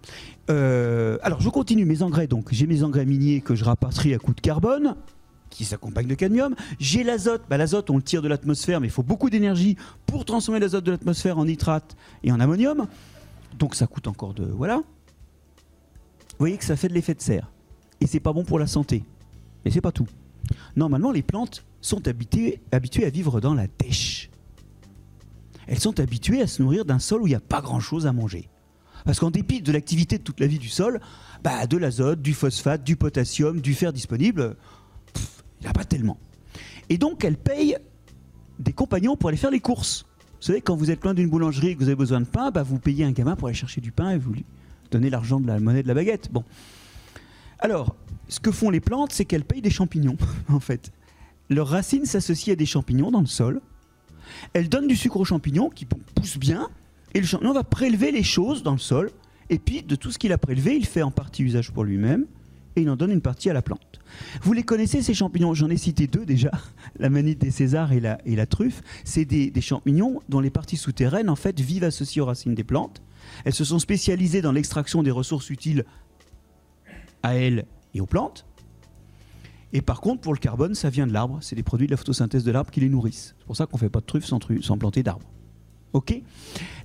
Euh, alors je continue mes engrais. Donc j'ai mes engrais miniers que je rapatrie à coup de carbone qui s'accompagnent de cadmium. J'ai l'azote. Bah, l'azote, on le tire de l'atmosphère, mais il faut beaucoup d'énergie pour transformer l'azote de l'atmosphère en nitrate et en ammonium. Donc ça coûte encore de voilà. Vous voyez que ça fait de l'effet de serre et c'est pas bon pour la santé. Mais c'est pas tout. Normalement, les plantes sont habituées, à vivre dans la dèche. Elles sont habituées à se nourrir d'un sol où il n'y a pas grand-chose à manger. Parce qu'en dépit de l'activité de toute la vie du sol, bah, de l'azote, du phosphate, du potassium, du fer disponible, il n'y a pas tellement. Et donc, elles payent des compagnons pour aller faire les courses. Vous savez, quand vous êtes loin d'une boulangerie et que vous avez besoin de pain, bah, vous payez un gamin pour aller chercher du pain et vous lui donnez l'argent de la monnaie de la baguette. Bon. Alors, ce que font les plantes, c'est qu'elles payent des champignons, en fait. Leurs racines s'associent à des champignons dans le sol. Elles donnent du sucre aux champignons qui pou- poussent bien. Et le champignon va prélever les choses dans le sol. Et puis, de tout ce qu'il a prélevé, il fait en partie usage pour lui-même. Et il en donne une partie à la plante. Vous les connaissez ces champignons? J'en ai cité deux déjà, la manite des Césars et la, et la truffe. C'est des, des champignons dont les parties souterraines en fait vivent associées aux racines des plantes. Elles se sont spécialisées dans l'extraction des ressources utiles à elles et aux plantes. Et par contre, pour le carbone, ça vient de l'arbre. C'est des produits de la photosynthèse de l'arbre qui les nourrissent. C'est pour ça qu'on ne fait pas de truffes sans, tru- sans planter d'arbres. OK?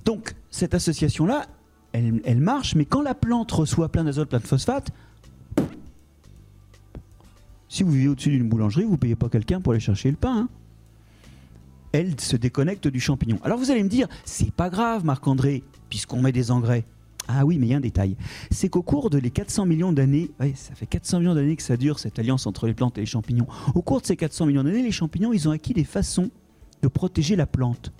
Donc, cette association-là, elle, elle marche, mais quand la plante reçoit plein d'azote, plein de phosphate, si vous vivez au-dessus d'une boulangerie, vous ne payez pas quelqu'un pour aller chercher le pain. hein. Elle se déconnecte du champignon. Alors vous allez me dire, c'est pas grave, Marc-André, puisqu'on met des engrais. Ah oui, mais il y a un détail. C'est qu'au cours de les 400 millions d'années, ça fait 400 millions d'années que ça dure cette alliance entre les plantes et les champignons. Au cours de ces 400 millions d'années, les champignons, ils ont acquis des façons de protéger la plante.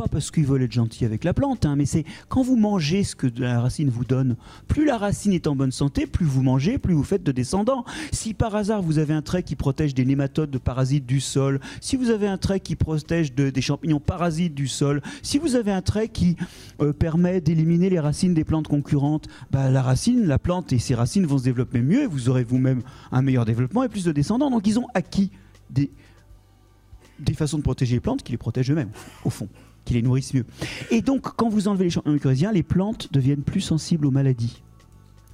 Pas parce qu'ils veulent être gentils avec la plante, hein, mais c'est quand vous mangez ce que la racine vous donne, plus la racine est en bonne santé, plus vous mangez, plus vous faites de descendants. Si par hasard vous avez un trait qui protège des nématodes de parasites du sol, si vous avez un trait qui protège de- des champignons parasites du sol, si vous avez un trait qui euh, permet d'éliminer les racines des plantes concurrentes, bah, la racine, la plante et ses racines vont se développer mieux et vous aurez vous-même un meilleur développement et plus de descendants. Donc ils ont acquis des, des façons de protéger les plantes qui les protègent eux-mêmes, au fond, qui les nourrissent mieux. Et donc, quand vous enlevez les champignons mycorhiziens, les plantes deviennent plus sensibles aux maladies.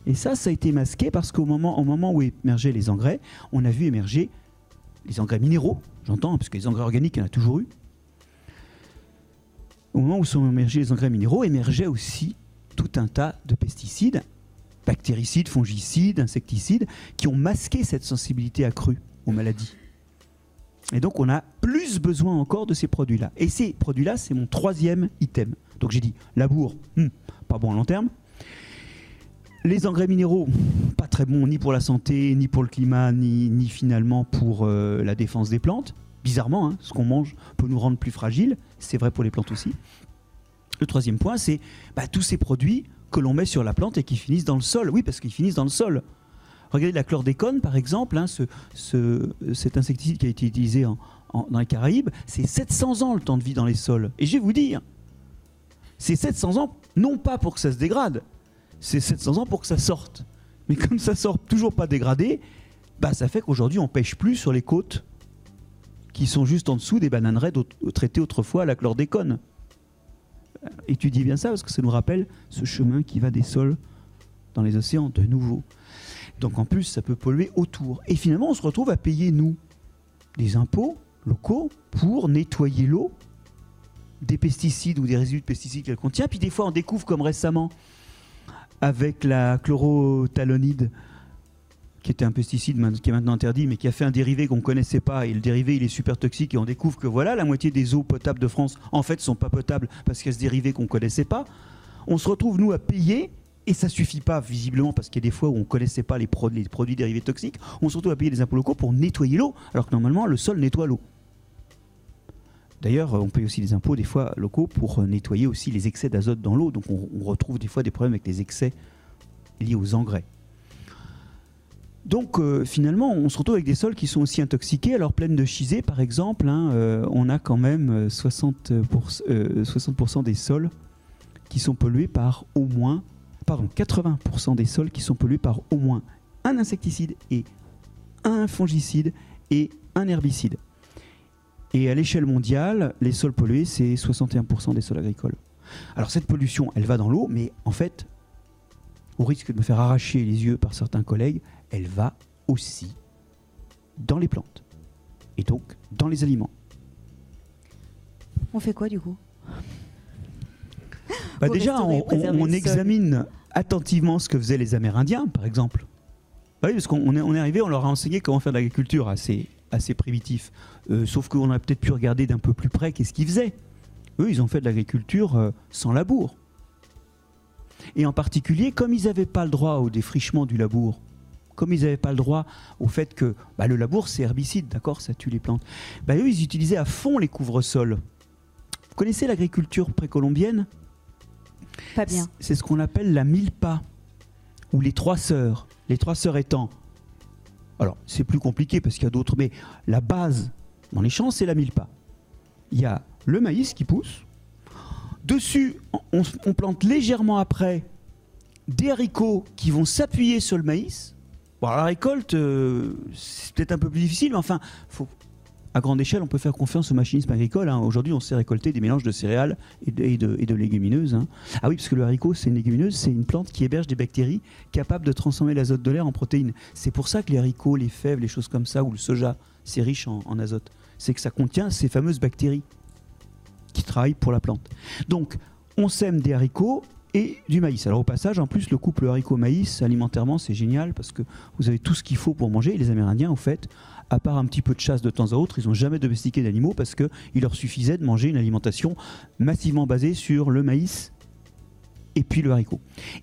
Et ça, ça a été masqué parce qu'au moment, au moment où émergeaient les engrais, on a vu émerger les engrais minéraux, j'entends, hein, parce que les engrais organiques, il y en a toujours eu. Au moment où sont émergés les engrais minéraux, émergeait aussi tout un tas de pesticides, bactéricides, fongicides, insecticides, qui ont masqué cette sensibilité accrue aux maladies. Et donc, on a plus besoin encore de ces produits-là. Et ces produits-là, c'est mon troisième item. Donc, j'ai dit labour, hmm, pas bon à long terme. Les engrais minéraux, pas très bons ni pour la santé, ni pour le climat, ni, finalement pour euh, la défense des plantes. Bizarrement, hein, ce qu'on mange peut nous rendre plus fragiles. C'est vrai pour les plantes aussi. Le troisième point, c'est bah, tous ces produits que l'on met sur la plante et qui finissent dans le sol. Oui, parce qu'ils finissent dans le sol. Regardez la chlordécone, par exemple, hein, ce, ce- cet insecticide qui a été utilisé dans les Caraïbes, c'est 700 ans le temps de vie dans les sols. Et je vais vous dire, c'est 700 ans, non pas pour que ça se dégrade, c'est 700 ans pour que ça sorte. Mais comme ça sort toujours pas dégradé, bah, ça fait qu'aujourd'hui on pêche plus sur les côtes qui sont juste en dessous des bananeraies traitées autrefois à la chlordécone. Euh, Étudiez bien ça parce que ça nous rappelle ce chemin qui va des sols dans les océans de nouveau. Donc en plus, ça peut polluer autour. Et finalement, on se retrouve à payer, nous, des impôts locaux pour nettoyer l'eau des pesticides ou des résidus de pesticides qu'elle contient. Puis des fois, on découvre, comme récemment, avec la chlorothalonide, qui était un pesticide qui est maintenant interdit, mais qui a fait un dérivé qu'on ne connaissait pas. Et le dérivé, il est super toxique. Et on découvre que voilà, la moitié des eaux potables de France, en fait, sont pas potables parce qu'il y a ce dérivé qu'on ne connaissait pas. On se retrouve, nous, à payer. Et ça suffit pas, visiblement, parce qu'il y a des fois où on connaissait pas les, pro- les produits dérivés toxiques. On se retrouve à payer des impôts locaux pour nettoyer l'eau, alors que normalement, le sol nettoie l'eau. D'ailleurs, on paye aussi des impôts, des fois, locaux pour euh, nettoyer aussi les excès d'azote dans l'eau. Donc, on, retrouve des fois des problèmes avec les excès liés aux engrais. Donc, euh, finalement, on se retrouve avec des sols qui sont aussi intoxiqués. Alors, plaine de Chizé, par exemple, hein, euh, on a quand même euh, 60%, euh, 60% des sols qui sont pollués par au moins, pardon, 80% des sols qui sont pollués par au moins un insecticide et un fongicide et un herbicide. Et à l'échelle mondiale, les sols pollués, c'est 61% des sols agricoles. Alors cette pollution, elle va dans l'eau, mais en fait, au risque de me faire arracher les yeux par certains collègues, elle va aussi dans les plantes. Et donc dans les aliments. On fait quoi du coup? Bah déjà, on, examine attentivement ce que faisaient les Amérindiens, par exemple. Bah oui, parce qu'on on est, arrivé, on leur a enseigné comment faire de l'agriculture assez, assez primitif. Euh, sauf qu'on a peut-être pu regarder d'un peu plus près qu'est-ce qu'ils faisaient. Eux, ils ont fait de l'agriculture euh, sans labour. Et en particulier, comme ils n'avaient pas le droit au défrichement du labour, comme ils n'avaient pas le droit au fait que bah, le labour, c'est herbicide, d'accord, ça tue les plantes, bah, eux, ils utilisaient à fond les couvre-sols. Vous connaissez l'agriculture précolombienne? Pas bien. c'est ce qu'on appelle la milpa, ou les trois sœurs. Les trois sœurs étant. Alors, c'est plus compliqué parce qu'il y a d'autres, mais la base dans les champs, c'est la milpa. Il y a le maïs qui pousse. Dessus, on, plante légèrement après des haricots qui vont s'appuyer sur le maïs. Bon, la récolte, euh, c'est peut-être un peu plus difficile, mais enfin, faut, à grande échelle, on peut faire confiance au machinisme agricole. hein. Aujourd'hui, on sait récolter des mélanges de céréales et de, légumineuses. hein. Ah oui, parce que le haricot, c'est une légumineuse, c'est une plante qui héberge des bactéries capables de transformer l'azote de l'air en protéines. C'est pour ça que les haricots, les fèves, les choses comme ça, ou le soja, c'est riche en, azote. C'est que ça contient ces fameuses bactéries qui travaillent pour la plante. Donc, on sème des haricots et du maïs. Alors au passage, en plus, le couple haricot-maïs, alimentairement, c'est génial parce que vous avez tout ce qu'il faut pour manger. Les Amérindiens, au fait, à part un petit peu de chasse de temps à autre, ils n'ont jamais domestiqué d'animaux parce qu'il leur suffisait de manger une alimentation massivement basée sur le maïs et puis le haricot.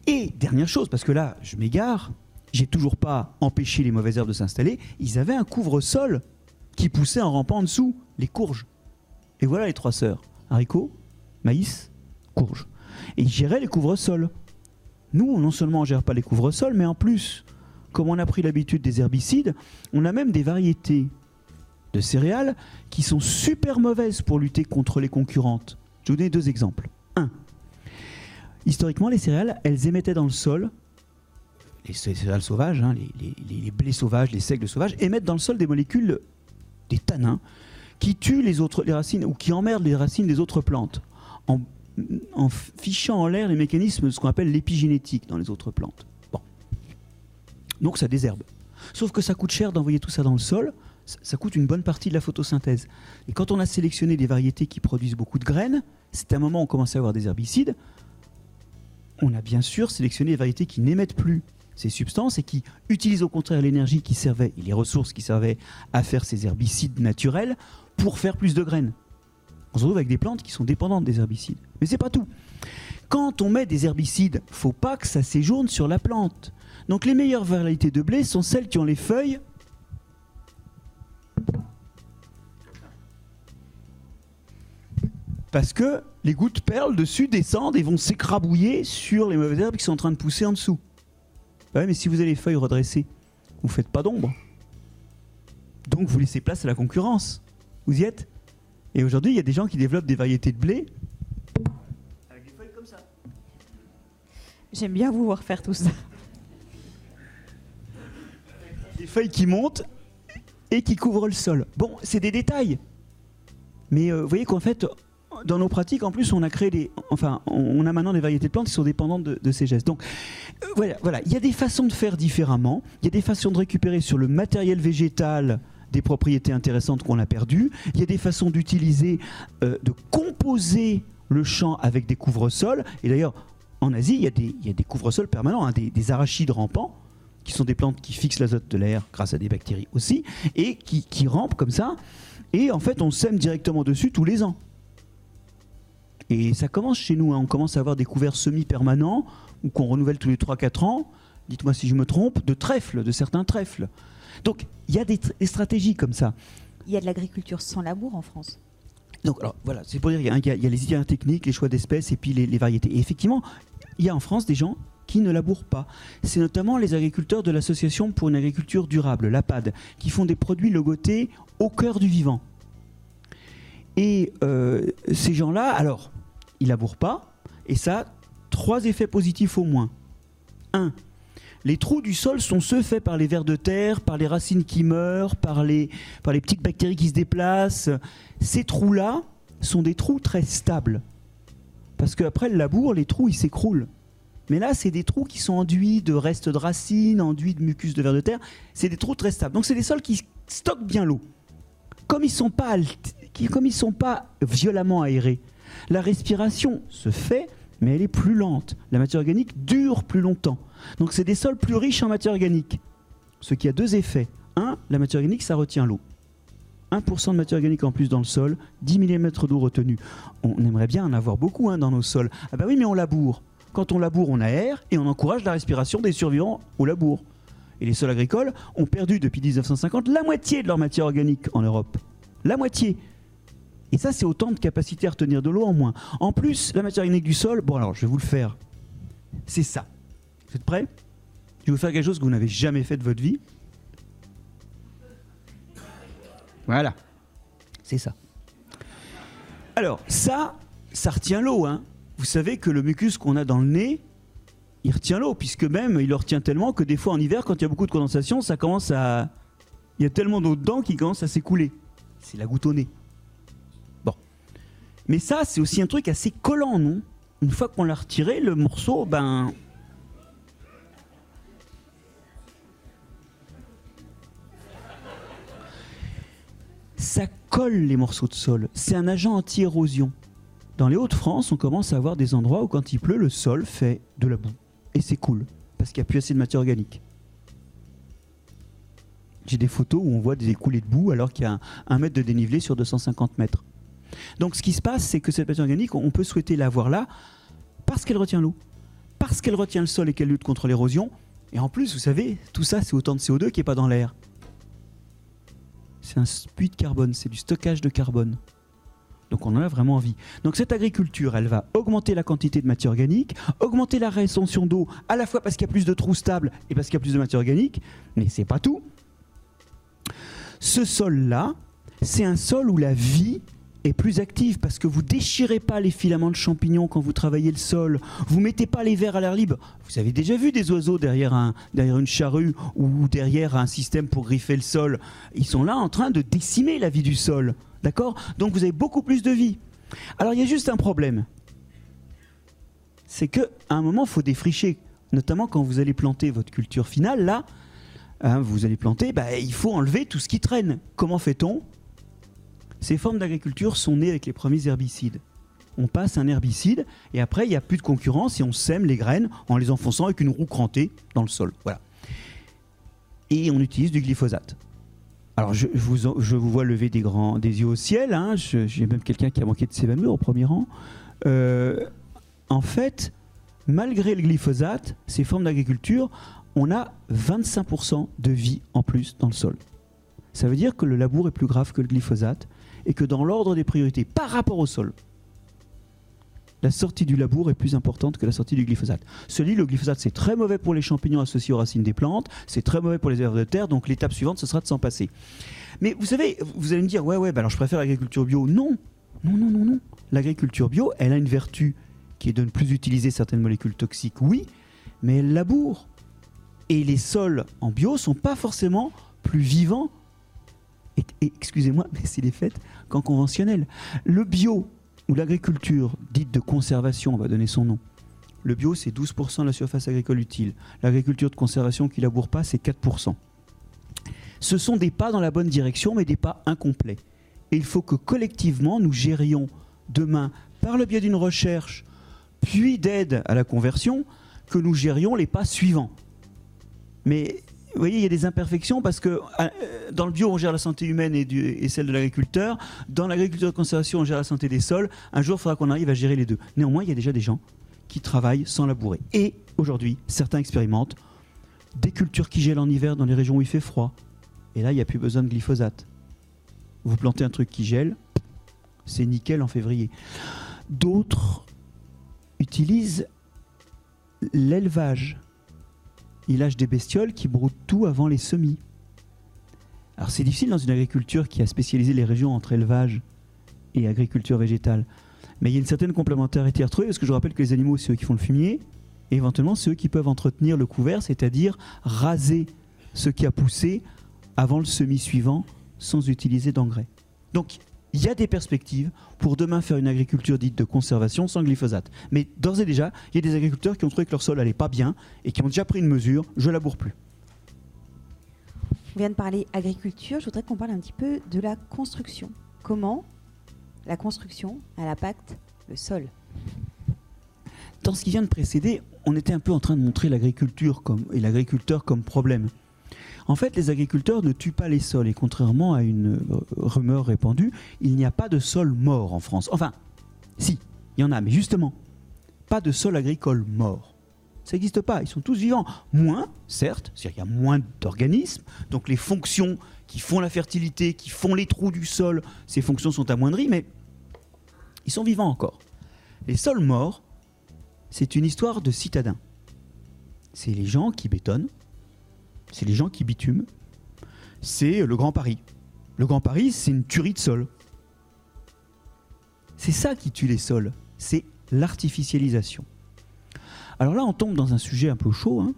Et dernière chose, parce que là, je m'égare, j'ai toujours pas empêché les mauvaises herbes de s'installer, ils avaient un couvre-sol qui poussait en rampant en dessous, les courges. Et voilà les trois sœurs, haricots, maïs, courges. Et ils géraient les couvre-sols. Nous, non seulement on gère pas les couvre-sols, mais en plus, comme on a pris l'habitude des herbicides, on a même des variétés de céréales qui sont super mauvaises pour lutter contre les concurrentes. Je vais vous donner deux exemples. Un, historiquement, les céréales, elles émettaient dans le sol, les cé- céréales sauvages, hein, les, blés sauvages, les seigles sauvages, émettent dans le sol des molécules, des tanins, qui tuent les autres racines ou qui emmerdent les racines des autres plantes en fichant en l'air les mécanismes de ce qu'on appelle l'épigénétique dans les autres plantes. Donc ça désherbe. Sauf que ça coûte cher d'envoyer tout ça dans le sol, ça, ça coûte une bonne partie de la photosynthèse. Et quand on a sélectionné des variétés qui produisent beaucoup de graines, c'est un moment où on commence à avoir des herbicides, on a bien sûr sélectionné des variétés qui n'émettent plus ces substances et qui utilisent au contraire l'énergie qui servait et les ressources qui servaient à faire ces herbicides naturels pour faire plus de graines. On se retrouve avec des plantes qui sont dépendantes des herbicides. Mais c'est pas tout. Quand on met des herbicides, faut pas que ça séjourne sur la plante. Donc les meilleures variétés de blé sont celles qui ont les feuilles parce que les gouttes perles dessus descendent et vont s'écrabouiller sur les mauvaises herbes qui sont en train de pousser en dessous. Ouais, mais si vous avez les feuilles redressées, vous faites pas d'ombre. Donc vous laissez place à la concurrence. Vous y êtes Et aujourd'hui, il y a des gens qui développent des variétés de blé avec des feuilles comme ça. J'aime bien vous voir faire tout ça. Des feuilles qui montent et qui couvrent le sol. Bon, c'est des détails. Mais euh, vous voyez qu'en fait, dans nos pratiques, en plus, on a créé des. Enfin, on a maintenant des variétés de plantes qui sont dépendantes de, ces gestes. Donc, euh, voilà, voilà. Il y a des façons de faire différemment. Il y a des façons de récupérer sur le matériel végétal des propriétés intéressantes qu'on a perdues. Il y a des façons d'utiliser, euh, de composer le champ avec des couvre-sols. Et d'ailleurs, en Asie, il y a des, il y a des couvre-sols permanents, hein, des arachides rampants qui sont des plantes qui fixent l'azote de l'air grâce à des bactéries aussi, et qui, qui rampent comme ça. Et en fait, on sème directement dessus tous les ans. Et ça commence chez nous. hein. On commence à avoir des couverts semi-permanents, ou qu'on renouvelle tous les 3-4 ans. Dites-moi si je me trompe, de trèfles, de certains trèfles. Donc, il y a des, tr- des stratégies comme ça. Il y a de l'agriculture sans labour en France. Donc alors voilà, c'est pour dire qu'il y, a- y les itinéraires techniques, les choix d'espèces et puis les, les variétés. Et effectivement, il y a en France des gens qui ne labourent pas. C'est notamment les agriculteurs de l'association pour une agriculture durable, l'APAD, qui font des produits logotés au cœur du vivant. Et euh, ces gens-là, alors, ils labourent pas, et ça trois effets positifs au moins. Un, les trous du sol sont ceux faits par les vers de terre, par les racines qui meurent, par les, par les petites bactéries qui se déplacent. Ces trous-là sont des trous très stables. Parce qu'après le labour, les trous, ils s'écroulent. Mais là, c'est des trous qui sont enduits de restes de racines, enduits de mucus de vers de terre. C'est des trous très stables. Donc, c'est des sols qui stockent bien l'eau. Comme ils sont pas, qui- comme ils sont pas violemment aérés, la respiration se fait, mais elle est plus lente. La matière organique dure plus longtemps. Donc, c'est des sols plus riches en matière organique. Ce qui a deux effets. Un, la matière organique, ça retient l'eau. 1% de matière organique en plus dans le sol, 10 mm d'eau retenue. On aimerait bien en avoir beaucoup hein, dans nos sols. Ah bah oui, mais on laboure. Quand on laboure, on aère et on encourage la respiration des survivants au labour. Et les sols agricoles ont perdu depuis 1950 la moitié de leur matière organique en Europe. La moitié. Et ça, c'est autant de capacité à retenir de l'eau en moins. En plus, la matière organique du sol, bon alors, je vais vous le faire. C'est ça. Vous êtes prêts? Je vais vous faire quelque chose que vous n'avez jamais fait de votre vie. Voilà. C'est ça. Alors, ça, ça retient l'eau. Hein. Vous savez que le mucus qu'on a dans le nez, il retient l'eau, puisque même il le retient tellement que des fois en hiver, quand il y a beaucoup de condensation, ça commence à. Il y a tellement d'eau dedans qu'il commence à s'écouler. C'est la goutte au nez. Bon. Mais ça, c'est aussi un truc assez collant, non? Une fois qu'on l'a retiré, le morceau, ben. Ça colle les morceaux de sol. C'est un agent anti-érosion. Dans les Hauts-de-France, on commence à avoir des endroits où quand il pleut, le sol fait de la boue. Et c'est cool, parce qu'il n'y a plus assez de matière organique. J'ai des photos où on voit des écoulées de boue alors qu'il y a un, mètre de dénivelé sur 250 mètres. Donc ce qui se passe, c'est que cette matière organique, on peut souhaiter l'avoir là parce qu'elle retient l'eau, parce qu'elle retient le sol et qu'elle lutte contre l'érosion. Et en plus, vous savez, tout ça, c'est autant de CO2 qui n'est pas dans l'air. C'est un puits de carbone, c'est du stockage de carbone. Donc on en a vraiment envie. Donc cette agriculture, elle va augmenter la quantité de matière organique, augmenter la rétention d'eau, à la fois parce qu'il y a plus de trous stables et parce qu'il y a plus de matière organique, mais c'est pas tout. Ce sol-là, c'est un sol où la vie est plus active parce que vous déchirez pas les filaments de champignons quand vous travaillez le sol, vous mettez pas les vers à l'air libre. Vous avez déjà vu des oiseaux derrière, un, derrière une charrue ou derrière un système pour griffer le sol. Ils sont là en train de décimer la vie du sol. D'accord? Donc vous avez beaucoup plus de vie. Alors il y a juste un problème. C'est qu'à un moment, il faut défricher. Notamment quand vous allez planter votre culture finale, là, hein, vous allez planter, bah, il faut enlever tout ce qui traîne. Comment fait-on? Ces formes d'agriculture sont nées avec les premiers herbicides. On passe un herbicide et après, il n'y a plus de concurrence et on sème les graines en les enfonçant avec une roue crantée dans le sol. Voilà. Et on utilise du glyphosate. Alors, je, vous, vois lever des, grands, des yeux au ciel. Hein. J'ai même quelqu'un qui a manqué de s'évanouir au premier rang. Euh, en fait, malgré le glyphosate, ces formes d'agriculture, on a 25% de vie en plus dans le sol. Ça veut dire que le labour est plus grave que le glyphosate et que dans l'ordre des priorités par rapport au sol, la sortie du labour est plus importante que la sortie du glyphosate. Celui, le glyphosate, c'est très mauvais pour les champignons associés aux racines des plantes, c'est très mauvais pour les herbes de terre, donc l'étape suivante, ce sera de s'en passer. Mais vous savez, vous allez me dire, ouais, ouais, bah alors je préfère l'agriculture bio. Non, non, non, non, non. L'agriculture bio, elle a une vertu qui est de ne plus utiliser certaines molécules toxiques, oui, mais elle laboure. Et les sols en bio sont pas forcément plus vivants, excusez-moi, mais c'est les faits, qu'en conventionnel. Le bio, ou l'agriculture dite de conservation, on va donner son nom. Le bio, c'est 12% de la surface agricole utile. L'agriculture de conservation qui laboure pas, c'est 4%. Ce sont des pas dans la bonne direction, mais des pas incomplets. Et il faut que collectivement, nous gérions demain, par le biais d'une recherche, puis d'aide à la conversion, que nous gérions les pas suivants. Mais vous voyez, il y a des imperfections parce que euh, dans le bio, on gère la santé humaine et, celle de l'agriculteur. Dans l'agriculture de conservation, on gère la santé des sols. Un jour, il faudra qu'on arrive à gérer les deux. Néanmoins, il y a déjà des gens qui travaillent sans labourer. Et aujourd'hui, certains expérimentent des cultures qui gèlent en hiver dans les régions où il fait froid. Et là, il n'y a plus besoin de glyphosate. Vous plantez un truc qui gèle, c'est nickel en février. D'autres utilisent l'élevage il lâche des bestioles qui broutent tout avant les semis. Alors c'est difficile dans une agriculture qui a spécialisé les régions entre élevage et agriculture végétale. Mais il y a une certaine complémentarité à retrouver parce que je rappelle que les animaux, c'est eux qui font le fumier et éventuellement c'est eux qui peuvent entretenir le couvert, c'est-à-dire raser ce qui a poussé avant le semis suivant sans utiliser d'engrais. Donc il y a des perspectives pour demain faire une agriculture dite de conservation sans glyphosate. Mais d'ores et déjà, il y a des agriculteurs qui ont trouvé que leur sol allait pas bien et qui ont déjà pris une mesure, je laboure plus. On vient de parler agriculture, je voudrais qu'on parle un petit peu de la construction. Comment la construction elle impacte le sol? Dans ce qui vient de précéder, on était un peu en train de montrer l'agriculture et l'agriculteur comme problème. En fait, les agriculteurs ne tuent pas les sols et contrairement à une euh, rumeur répandue, il n'y a pas de sol mort en France. Enfin, si, il y en a, mais justement, pas de sol agricole mort. Ça n'existe pas, ils sont tous vivants. Moins, certes, c'est-à-dire qu'il y a moins d'organismes, donc les fonctions qui font la fertilité, qui font les trous du sol, ces fonctions sont amoindries, mais ils sont vivants encore. Les sols morts, c'est une histoire de citadins. C'est les gens qui bétonnent, c'est les gens qui bitument. C'est le Grand Paris. Le Grand Paris, c'est une tuerie de sol. C'est ça qui tue les sols, c'est l'artificialisation. Alors là, on tombe dans un sujet un peu chaud, hein,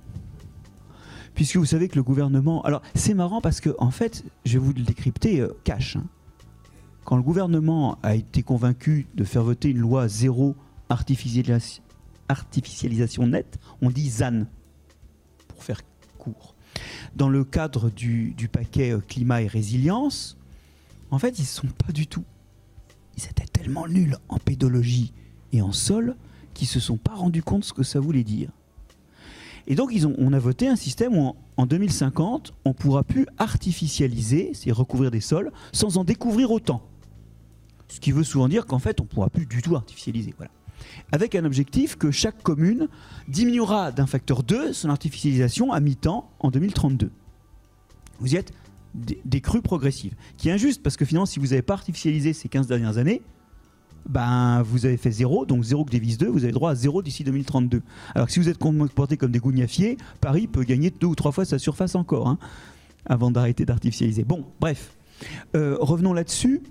puisque vous savez que le gouvernement. Alors, c'est marrant parce que, en fait, je vais vous le décrypter euh, cash. hein. Quand le gouvernement a été convaincu de faire voter une loi zéro artificialis- artificialisation nette, on dit ZAN, pour faire court. Dans le cadre du, paquet euh, climat et résilience, en fait, ils ne sont pas du tout. Ils étaient tellement nuls en pédologie et en sol qu'ils se sont pas rendus compte ce que ça voulait dire. Et donc, ils ont, on a voté un système où en, en 2050, on pourra plus artificialiser, c'est recouvrir des sols, sans en découvrir autant. Ce qui veut souvent dire qu'en fait, on ne pourra plus du tout artificialiser. Voilà. Avec un objectif que chaque commune diminuera d'un facteur 2 son artificialisation à mi-temps en 2032. Vous y êtes des, crues progressives. Qui est injuste parce que finalement, si vous n'avez pas artificialisé ces 15 dernières années, ben, vous avez fait 0, donc 0 que divise 2, vous avez droit à 0 d'ici 2032. Alors que si vous êtes comporté comme des gougnafiers, Paris peut gagner deux ou trois fois sa surface encore, hein, avant d'arrêter d'artificialiser. Bon, bref, Euh, revenons là-dessus.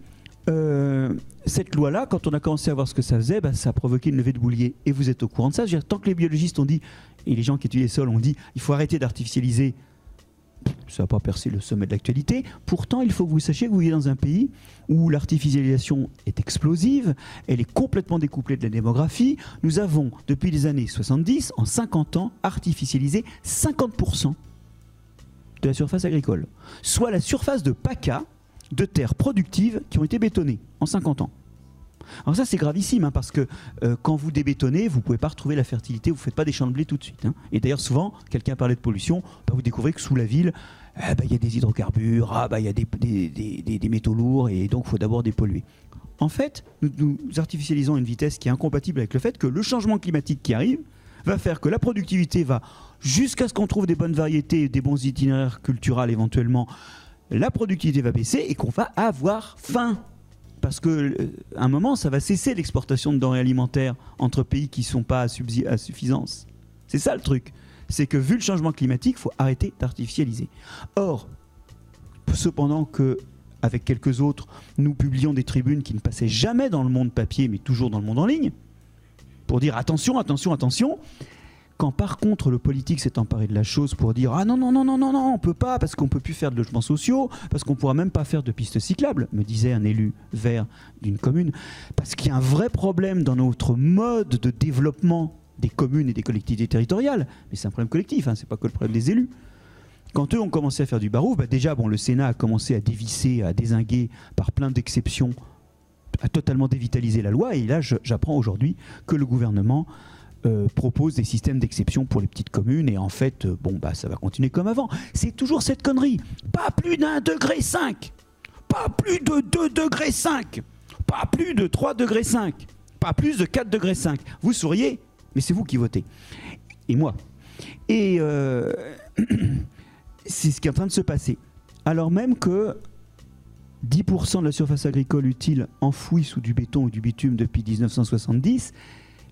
Euh, cette loi-là, quand on a commencé à voir ce que ça faisait, ben, ça a provoqué une levée de boulier. Et vous êtes au courant de ça. Tant que les biologistes ont dit, et les gens qui étudient les sols ont dit, il faut arrêter d'artificialiser, ça n'a pas percé le sommet de l'actualité. Pourtant, il faut que vous sachiez que vous vivez dans un pays où l'artificialisation est explosive, elle est complètement découplée de la démographie. Nous avons, depuis les années 70, en 50 ans, artificialisé 50% de la surface agricole, soit la surface de PACA de terres productives qui ont été bétonnées en 50 ans. Alors ça c'est gravissime hein, parce que euh, quand vous débétonnez, vous ne pouvez pas retrouver la fertilité, vous ne faites pas des champs de blé tout de suite. hein. Et d'ailleurs souvent, quelqu'un parlait de pollution, bah, vous découvrez que sous la ville, eh ben, il y a des hydrocarbures, ah, bah, il y a des, des- des- des- des métaux lourds et donc il faut d'abord dépolluer. En fait, nous, nous artificialisons à une vitesse qui est incompatible avec le fait que le changement climatique qui arrive va faire que la productivité va, jusqu'à ce qu'on trouve des bonnes variétés, des bons itinéraires culturels éventuellement, la productivité va baisser et qu'on va avoir faim. Parce que euh, un moment, ça va cesser l'exportation de denrées alimentaires entre pays qui ne sont pas à suffisance. C'est ça le truc. C'est que vu le changement climatique, il faut arrêter d'artificialiser. Or, cependant que avec quelques autres, nous publions des tribunes qui ne passaient jamais dans le monde papier, mais toujours dans le monde en ligne, pour dire attention, attention, attention. Quand par contre le politique s'est emparé de la chose pour dire ah non non non non non non on peut pas parce qu'on peut plus faire de logements sociaux parce qu'on pourra même pas faire de pistes cyclables me disait un élu vert d'une commune parce qu'il y a un vrai problème dans notre mode de développement des communes et des collectivités territoriales. Mais c'est un problème collectif hein, c'est pas que le problème des élus. Quand eux ont commencé à faire du barouf bah déjà bon le Sénat a commencé à dévisser à désinguer par plein d'exceptions à totalement dévitaliser la loi et là j'apprends aujourd'hui que le gouvernement euh, propose des systèmes d'exception pour les petites communes et en fait, euh, bon, bah, ça va continuer comme avant. C'est toujours cette connerie. Pas plus d'un degré 5. Pas plus de 2 degrés 5. Pas plus de 3 degrés 5. Pas plus de 4 degrés 5. Vous souriez, mais c'est vous qui votez. Et moi. Et euh, c'est ce qui est en train de se passer. Alors même que 10% de la surface agricole utile enfouie sous du béton ou du bitume depuis 1970,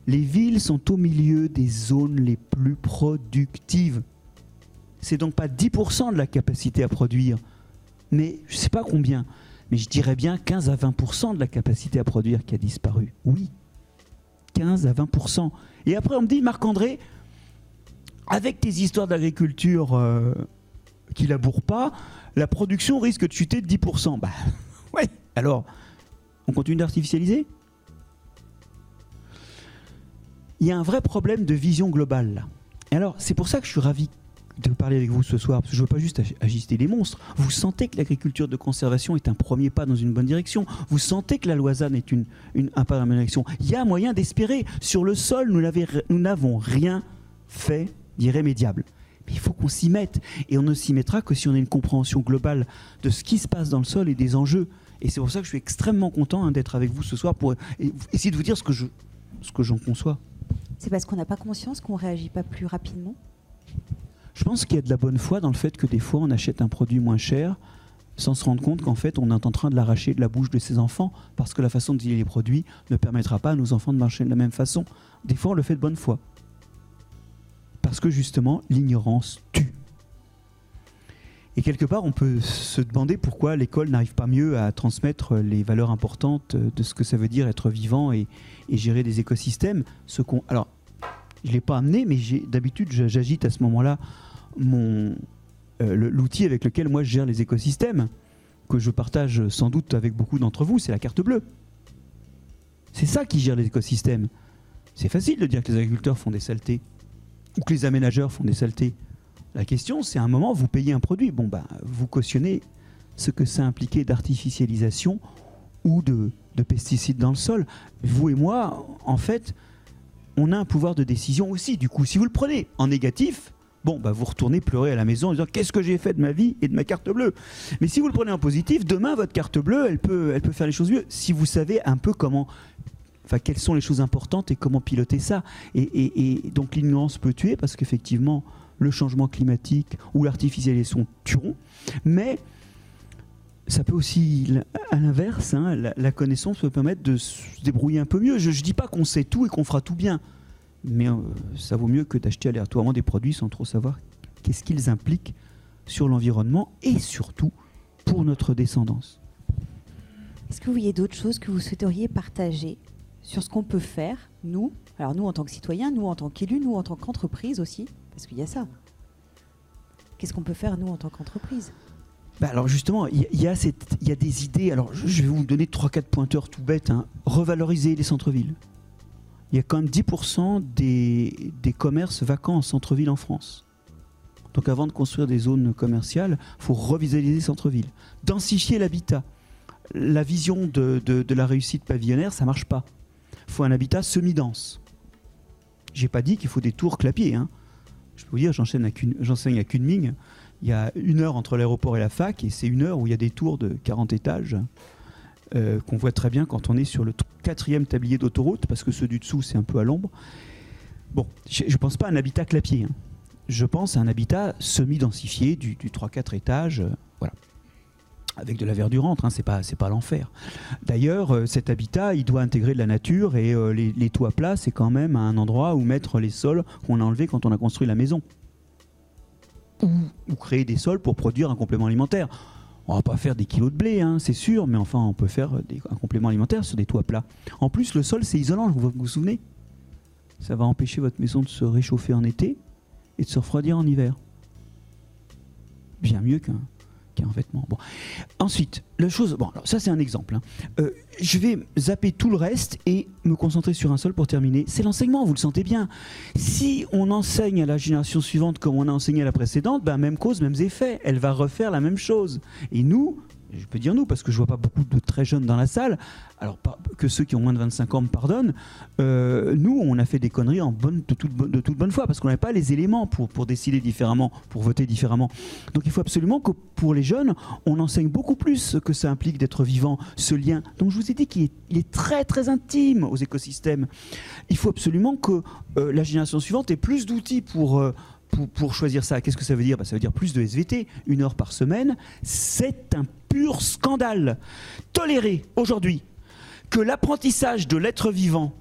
les villes sont au milieu des zones les plus productives. C'est donc pas 10% de la capacité à produire, mais je ne sais pas combien, mais je dirais bien 15 à 20% de la capacité à produire qui a disparu. Oui, 15 à 20%. Et après on me dit, Marc-André, avec tes histoires d'agriculture euh, qui labourent pas, la production risque de chuter de 10%. Bah ouais, alors, on continue d'artificialiser? Il y a un vrai problème de vision globale. Et alors, c'est pour ça que je suis ravi de parler avec vous ce soir, parce que je ne veux pas juste ag- agiter les monstres. Vous sentez que l'agriculture de conservation est un premier pas dans une bonne direction. Vous sentez que la loisane est une, un pas dans la bonne direction. Il y a moyen d'espérer. Sur le sol, nous n'avons rien fait d'irrémédiable. Mais il faut qu'on s'y mette. Et on ne s'y mettra que si on a une compréhension globale de ce qui se passe dans le sol et des enjeux. Et c'est pour ça que je suis extrêmement content hein, d'être avec vous ce soir pour essayer de vous dire ce que je ce que j'en conçois. C'est parce qu'on n'a pas conscience qu'on réagit pas plus rapidement. Je pense qu'il y a de la bonne foi dans le fait que des fois on achète un produit moins cher sans se rendre compte qu'en fait on est en train de l'arracher de la bouche de ses enfants parce que la façon dont il est produit ne permettra pas à nos enfants de marcher de la même façon. Des fois on le fait de bonne foi. Parce que justement l'ignorance tue. Et quelque part on peut se demander pourquoi l'école n'arrive pas mieux à transmettre les valeurs importantes de ce que ça veut dire être vivant et, gérer des écosystèmes. Alors je ne l'ai pas amené, mais d'habitude, j'agite à ce moment-là mon l'outil avec lequel moi je gère les écosystèmes, que je partage sans doute avec beaucoup d'entre vous, c'est la carte bleue. C'est ça qui gère les écosystèmes. C'est facile de dire que les agriculteurs font des saletés ou que les aménageurs font des saletés. La question, c'est à un moment, vous payez un produit. Bon, bah, vous cautionnez ce que ça impliquait d'artificialisation ou de, pesticides dans le sol. Vous et moi, en fait, on a un pouvoir de décision aussi. Du coup, si vous le prenez en négatif, bon, bah, vous retournez pleurer à la maison en disant qu'est-ce que j'ai fait de ma vie et de ma carte bleue? Mais si vous le prenez en positif, demain, votre carte bleue, elle peut, elle peut faire les choses mieux. Si vous savez un peu comment Enfin, quelles sont les choses importantes et comment piloter ça. Et, donc l'ignorance peut tuer parce qu'effectivement, le changement climatique ou l'artificialisation tueront. Mais ça peut aussi, à l'inverse, hein, la, connaissance peut permettre de se débrouiller un peu mieux. Je ne dis pas qu'on sait tout et qu'on fera tout bien, mais euh, ça vaut mieux que d'acheter aléatoirement des produits sans trop savoir qu'est-ce qu'ils impliquent sur l'environnement et surtout pour notre descendance. Est-ce que vous voyez d'autres choses que vous souhaiteriez partager sur ce qu'on peut faire, nous, alors nous en tant que citoyens, nous en tant qu'élus, nous en tant qu'entreprise aussi, parce qu'il y a ça. Qu'est-ce qu'on peut faire, nous, en tant qu'entreprise? Bah alors justement, il y, a des idées. Alors je vais vous donner 3-4 pointeurs tout bêtes. Hein. Revaloriser les centres-villes. Il y a quand même 10% des, commerces vacants en centre-ville en France. Donc avant de construire des zones commerciales, il faut revisualiser les centres-villes. Densifier l'habitat. La vision de, la réussite pavillonnaire, ça marche pas faut un habitat semi-dense. J'ai pas dit qu'il faut des tours clapiers. Hein. Je peux vous dire, j'enseigne à, Kunming. Il y a une heure entre l'aéroport et la fac, et c'est une heure où il y a des tours de 40 étages euh, qu'on voit très bien quand on est sur le quatrième tablier d'autoroute, parce que ceux du dessous, c'est un peu à l'ombre. Bon, je ne pense pas à un habitat clapier. Hein. Je pense à un habitat semi-densifié du, du 3-4 étages. Euh, voilà avec de la verdure entre, hein, c'est pas c'est pas l'enfer. D'ailleurs, euh, cet habitat, il doit intégrer de la nature et euh, les, toits plats, c'est quand même un endroit où mettre les sols qu'on a enlevés quand on a construit la maison, ou, créer des sols pour produire un complément alimentaire. On va pas faire des kilos de blé, hein, c'est sûr, mais enfin, on peut faire un complément alimentaire sur des toits plats. En plus, le sol, c'est isolant, vous vous souvenez? Ça va empêcher votre maison de se réchauffer en été et de se refroidir en hiver. Bien mieux qu'un Ensuite, la chose, bon, ça c'est un exemple. Hein. Euh, je vais zapper tout le reste et me concentrer sur un seul pour terminer. C'est l'enseignement, vous le sentez bien. Si on enseigne à la génération suivante comme on a enseigné à la précédente, ben, même cause, mêmes effets. Elle va refaire la même chose. Et nous, je peux dire nous, parce que je vois pas beaucoup de très jeunes dans la salle, alors que ceux qui ont moins de 25 ans me pardonnent, euh, nous, on a fait des conneries en bonne, de, toute, de toute bonne foi, parce qu'on n'avait pas les éléments pour, pour décider différemment, pour voter différemment. Donc il faut absolument que pour les jeunes, on enseigne beaucoup plus ce que ça implique d'être vivant, ce lien. Donc je vous ai dit qu'il est, très très intime aux écosystèmes. Il faut absolument que euh, la génération suivante ait plus d'outils pour... Euh, pour, choisir ça. Qu'est-ce que ça veut dire? Bah, Ça veut dire plus de SVT, une heure par semaine. C'est un pur scandale. Tolérer aujourd'hui que l'apprentissage de l'être vivant,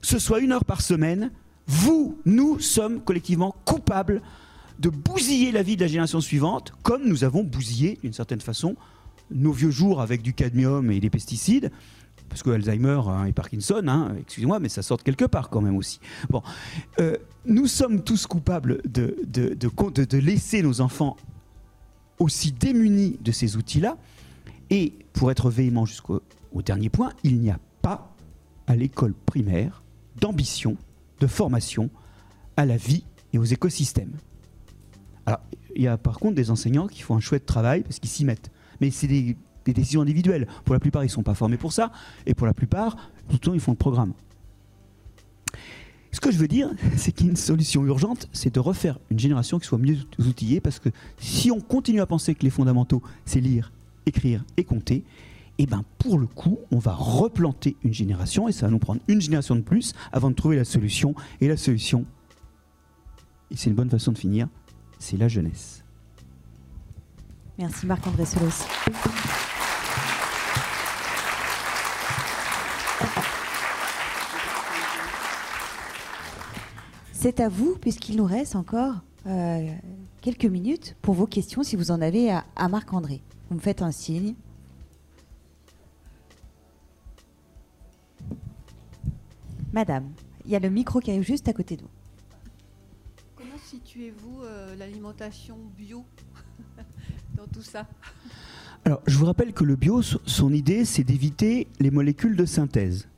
ce soit une heure par semaine, vous, nous sommes collectivement coupables de bousiller la vie de la génération suivante, comme nous avons bousillé, d'une certaine façon, nos vieux jours avec du cadmium et des pesticides, parce que Alzheimer hein, et Parkinson, hein, excusez-moi, mais ça sort quelque part quand même aussi. Bon, euh, nous sommes tous coupables de, de, de, de laisser nos enfants aussi démunis de ces outils-là. Et pour être véhément jusqu'au dernier point, il n'y a pas à l'école primaire d'ambition, de formation à la vie et aux écosystèmes. Alors, il y a par contre des enseignants qui font un chouette travail parce qu'ils s'y mettent. Mais c'est des des décisions individuelles. Pour la plupart, ils ne sont pas formés pour ça, et pour la plupart, tout le temps, ils font le programme. Ce que je veux dire, c'est qu'il y a une solution urgente, c'est de refaire une génération qui soit mieux outillée, parce que si on continue à penser que les fondamentaux, c'est lire, écrire et compter, et eh ben pour le coup, on va replanter une génération, et ça va nous prendre une génération de plus avant de trouver la solution. Et la solution, et c'est une bonne façon de finir, c'est la jeunesse. Merci Marc-André Solos. C'est à vous, puisqu'il nous reste encore euh, quelques minutes pour vos questions, si vous en avez à, Marc-André. Vous me faites un signe. Madame, il y a le micro qui arrive juste à côté de vous. situez-vous euh, l'alimentation bio dans tout ça? Alors, je vous rappelle que le bio, son idée, c'est d'éviter les molécules de synthèse.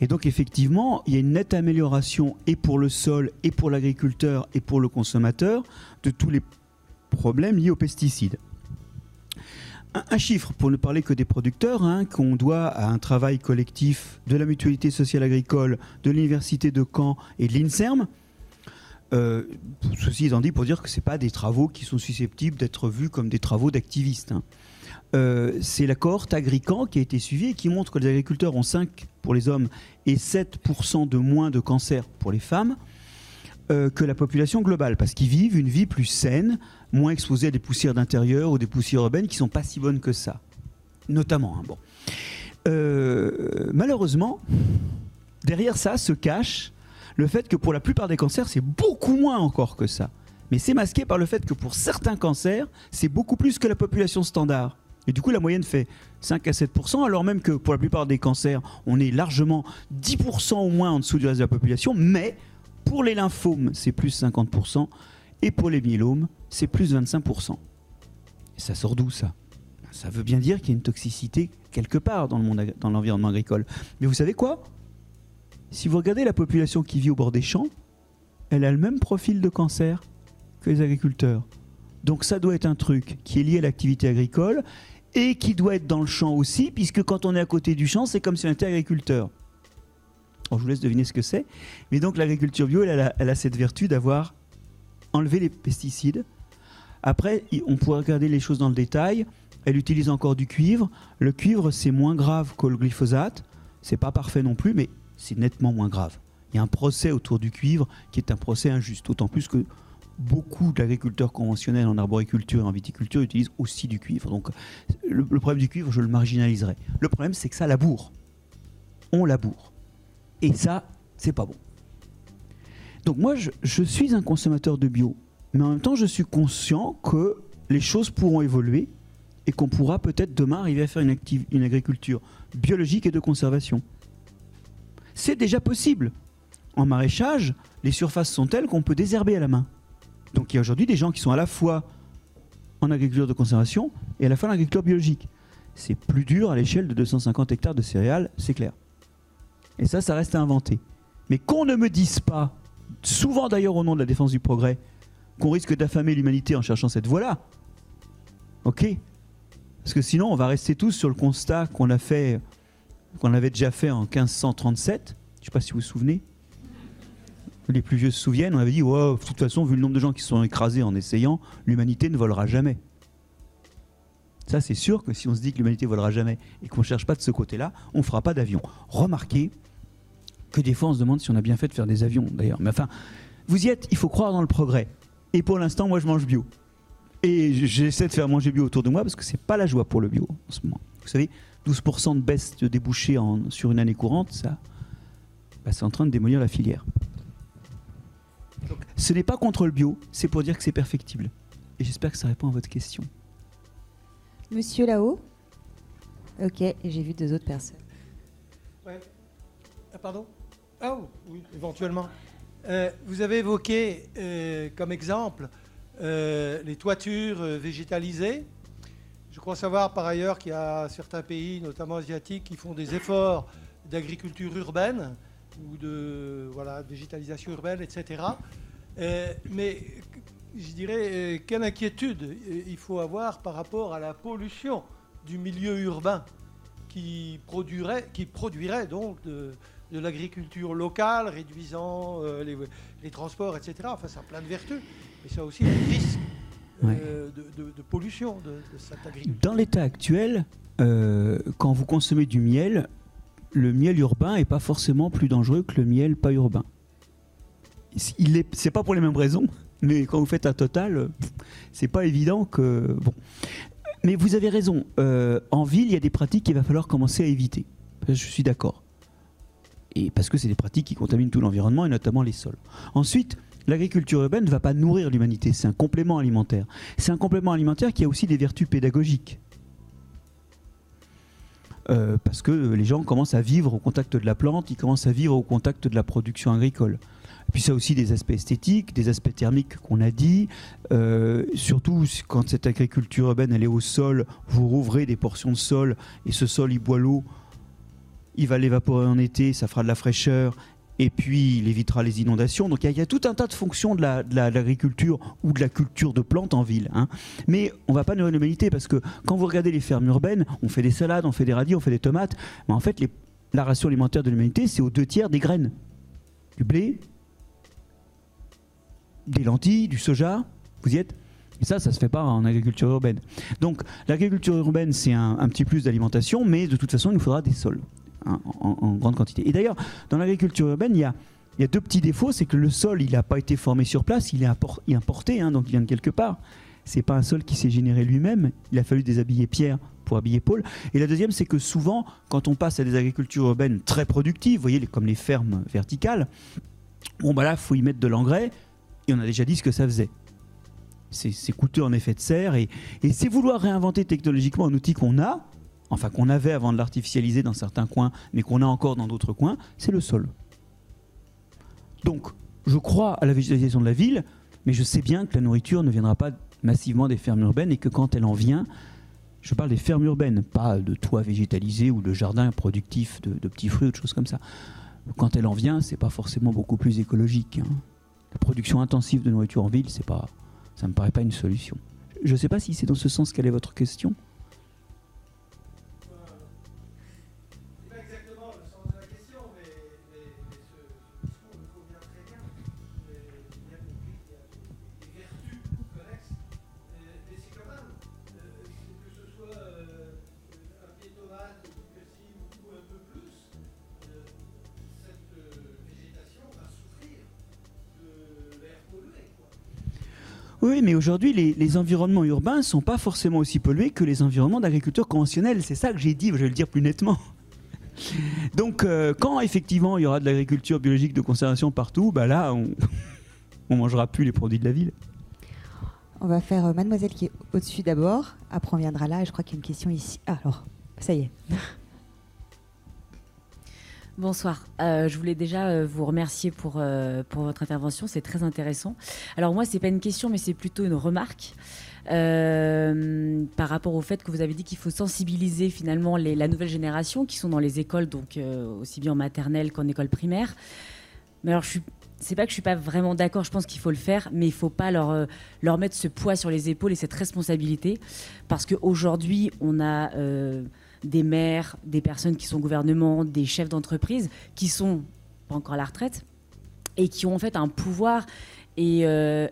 Et donc, effectivement, il y a une nette amélioration et pour le sol, et pour l'agriculteur, et pour le consommateur de tous les problèmes liés aux pesticides. Un, chiffre, pour ne parler que des producteurs, hein, qu'on doit à un travail collectif de la Mutualité sociale agricole, de l'Université de Caen et de l'INSERM. Euh, ceci étant dit, pour dire que ce pas des travaux qui sont susceptibles d'être vus comme des travaux d'activistes. Hein. Euh, c'est la cohorte Agrican qui a été suivie et qui montre que les agriculteurs ont 5 pour les hommes et 7% de moins de cancer pour les femmes. Euh, que la population globale, parce qu'ils vivent une vie plus saine, moins exposés à des poussières d'intérieur ou des poussières urbaines qui sont pas si bonnes que ça. Notamment. Hein, bon. Euh, malheureusement, derrière ça se cache le fait que pour la plupart des cancers, c'est beaucoup moins encore que ça. Mais c'est masqué par le fait que pour certains cancers, c'est beaucoup plus que la population standard. Et du coup, la moyenne fait 5 à 7%, alors même que pour la plupart des cancers, on est largement 10% au moins en dessous du reste de la population. Mais pour les lymphomes, c'est plus 50%. Et pour les myélomes, c'est plus 25%. Et ça sort d'où ça? Ça veut bien dire qu'il y a une toxicité quelque part dans, le monde, dans l'environnement agricole. Mais vous savez quoi? Si vous regardez la population qui vit au bord des champs, elle a le même profil de cancer que les agriculteurs. Donc ça doit être un truc qui est lié à l'activité agricole et qui doit être dans le champ aussi, puisque quand on est à côté du champ, c'est comme si on était agriculteur. je vous laisse deviner ce que c'est. Mais donc l'agriculture bio, elle a cette vertu d'avoir enlever les pesticides. Après, on pourrait regarder les choses dans le détail. Elle utilise encore du cuivre. Le cuivre, c'est moins grave que le glyphosate. C'est pas parfait non plus, mais c'est nettement moins grave. Il y a un procès autour du cuivre qui est un procès injuste, d'autant plus que beaucoup d'agriculteurs conventionnels en arboriculture et en viticulture utilisent aussi du cuivre. Donc le, problème du cuivre, je le marginaliserai. Le problème, c'est que ça laboure. On laboure. Et ça, c'est pas bon. Donc moi, je, suis un consommateur de bio, mais en même temps, je suis conscient que les choses pourront évoluer et qu'on pourra peut-être demain arriver à faire une, une agriculture biologique et de conservation. C'est déjà possible. En maraîchage, les surfaces sont telles qu'on peut désherber à la main. Donc il y a aujourd'hui des gens qui sont à la fois en agriculture de conservation et à la fois en agriculture biologique. C'est plus dur à l'échelle de 250 hectares de céréales, c'est clair. Et ça, ça reste à inventer. Mais qu'on ne me dise pas souvent d'ailleurs au nom de la défense du progrès, qu'on risque d'affamer l'humanité en cherchant cette voie-là. Ok? Parce que sinon, on va rester tous sur le constat qu'on a fait, qu'on avait déjà fait en 1537. Je ne sais pas si vous vous souvenez. Les plus vieux se souviennent, on avait dit, de toute façon, vu le nombre de gens qui sont écrasés en essayant, l'humanité ne volera jamais. Ça, c'est sûr que si on se dit que l'humanité volera jamais et qu'on ne cherche pas de ce côté-là, on ne fera pas d'avion. Remarquez que des fois on se demande si on a bien fait de faire des avions d'ailleurs. Mais enfin, vous y êtes, il faut croire dans le progrès. Et pour l'instant, moi je mange bio. Et j'essaie de faire manger bio autour de moi parce que c'est pas la joie pour le bio en ce moment. Vous savez, 12% de baisse de débouchés sur une année courante, ça, bah, c'est en train de démolir la filière. Ce n'est pas contre le bio, c'est pour dire que c'est perfectible. Et j'espère que ça répond à votre question. Monsieur là-haut Ok, j'ai vu deux autres personnes. Ouais. Ah, pardon? Ah oui, éventuellement. Euh, vous avez évoqué euh, comme exemple euh, les toitures végétalisées. Je crois savoir par ailleurs qu'il y a certains pays, notamment asiatiques, qui font des efforts d'agriculture urbaine ou de voilà, végétalisation urbaine, etc. mais je dirais, quelle inquiétude il faut avoir par rapport à la pollution du milieu urbain qui produirait, qui produirait donc de, de l'agriculture locale, réduisant euh, les, transports, etc. Enfin, ça a plein de vertus. Mais ça a aussi un risque euh, de, pollution de, cette agriculture. Dans l'état actuel, euh, quand vous consommez du miel, le miel urbain n'est pas forcément plus dangereux que le miel pas urbain. Il est, c'est pas pour les mêmes raisons, mais quand vous faites un total, c'est pas évident que bon. Mais vous avez raison. en ville, il y a des pratiques qu'il va falloir commencer à éviter. Je suis d'accord et parce que c'est des pratiques qui contaminent tout l'environnement et notamment les sols. Ensuite, l'agriculture urbaine ne va pas nourrir l'humanité, c'est un complément alimentaire. C'est un complément alimentaire qui a aussi des vertus pédagogiques. Euh, parce que les gens commencent à vivre au contact de la plante, ils commencent à vivre au contact de la production agricole. puis ça a aussi des aspects esthétiques, des aspects thermiques qu'on a dit. Euh, surtout quand cette agriculture urbaine elle est au sol, vous rouvrez des portions de sol et ce sol il boit l'eau, il va l'évaporer en été, ça fera de la fraîcheur et puis il évitera les inondations. Donc il y, a tout un tas de fonctions de l'agriculture ou de la culture de plantes en ville. Hein. Mais on ne va pas nourrir l'humanité parce que quand vous regardez les fermes urbaines, on fait des salades, on fait des radis, on fait des tomates. Mais en fait, la ration alimentaire de l'humanité, c'est aux deux tiers des graines. Du blé, des lentilles, du soja. Vous y êtes? Et ça, ça ne se fait pas en agriculture urbaine. Donc l'agriculture urbaine, c'est un, un, petit plus d'alimentation, mais de toute façon, il nous faudra des sols. En, grande quantité. Et d'ailleurs, dans l'agriculture urbaine, il y a, deux petits défauts, c'est que le sol, il n'a pas été formé sur place, il est importé, hein, donc il vient de quelque part. C'est pas un sol qui s'est généré lui-même. Il a fallu déshabiller Pierre pour habiller Paul. Et la deuxième, c'est que souvent, quand on passe à des agricultures urbaines très productives, voyez, comme les fermes verticales, bon bah là, il faut y mettre de l'engrais. Et on a déjà dit ce que ça faisait. C'est coûteux en effet de serre. Et c'est vouloir réinventer technologiquement un outil qu'on a, enfin qu'on avait avant de l'artificialiser dans certains coins, mais qu'on a encore dans d'autres coins, c'est le sol. Donc, je crois à la végétalisation de la ville, mais je sais bien que la nourriture ne viendra pas massivement des fermes urbaines et que quand elle en vient, je parle des fermes urbaines, pas de toits végétalisés ou de jardins productifs de, petits fruits ou de choses comme ça. Quand elle en vient, c'est pas forcément beaucoup plus écologique. Hein. La production intensive de nourriture en ville, c'est pas, ça me paraît pas une solution. Je ne sais pas si c'est dans ce sens quelle est votre question. Oui, mais aujourd'hui, les, environnements urbains ne sont pas forcément aussi pollués que les environnements d'agriculture conventionnelle. C'est ça que j'ai dit, je vais le dire plus nettement. Donc, euh, quand effectivement il y aura de l'agriculture biologique de conservation partout, bah là, on ne mangera plus les produits de la ville. On va faire euh, Mademoiselle qui est au-dessus d'abord. Après, on viendra là. Je crois qu'il y a une question ici. Ah, alors, ça y est. Bonsoir. Euh, je voulais déjà euh, vous remercier pour, euh, pour votre intervention. C'est très intéressant. Alors moi, c'est pas une question, mais c'est plutôt une remarque. par rapport au fait que vous avez dit qu'il faut sensibiliser finalement la nouvelle génération qui sont dans les écoles, donc aussi bien en maternelle qu'en école primaire. Mais alors, je suis c'est pas que je suis pas vraiment d'accord, je pense qu'il faut le faire, mais il faut pas leur, leur mettre ce poids sur les épaules et cette responsabilité. Parce qu'aujourd'hui, on a des maires, des personnes qui sont au gouvernement, des chefs d'entreprise qui sont pas encore à la retraite et qui ont en fait un pouvoir et, euh,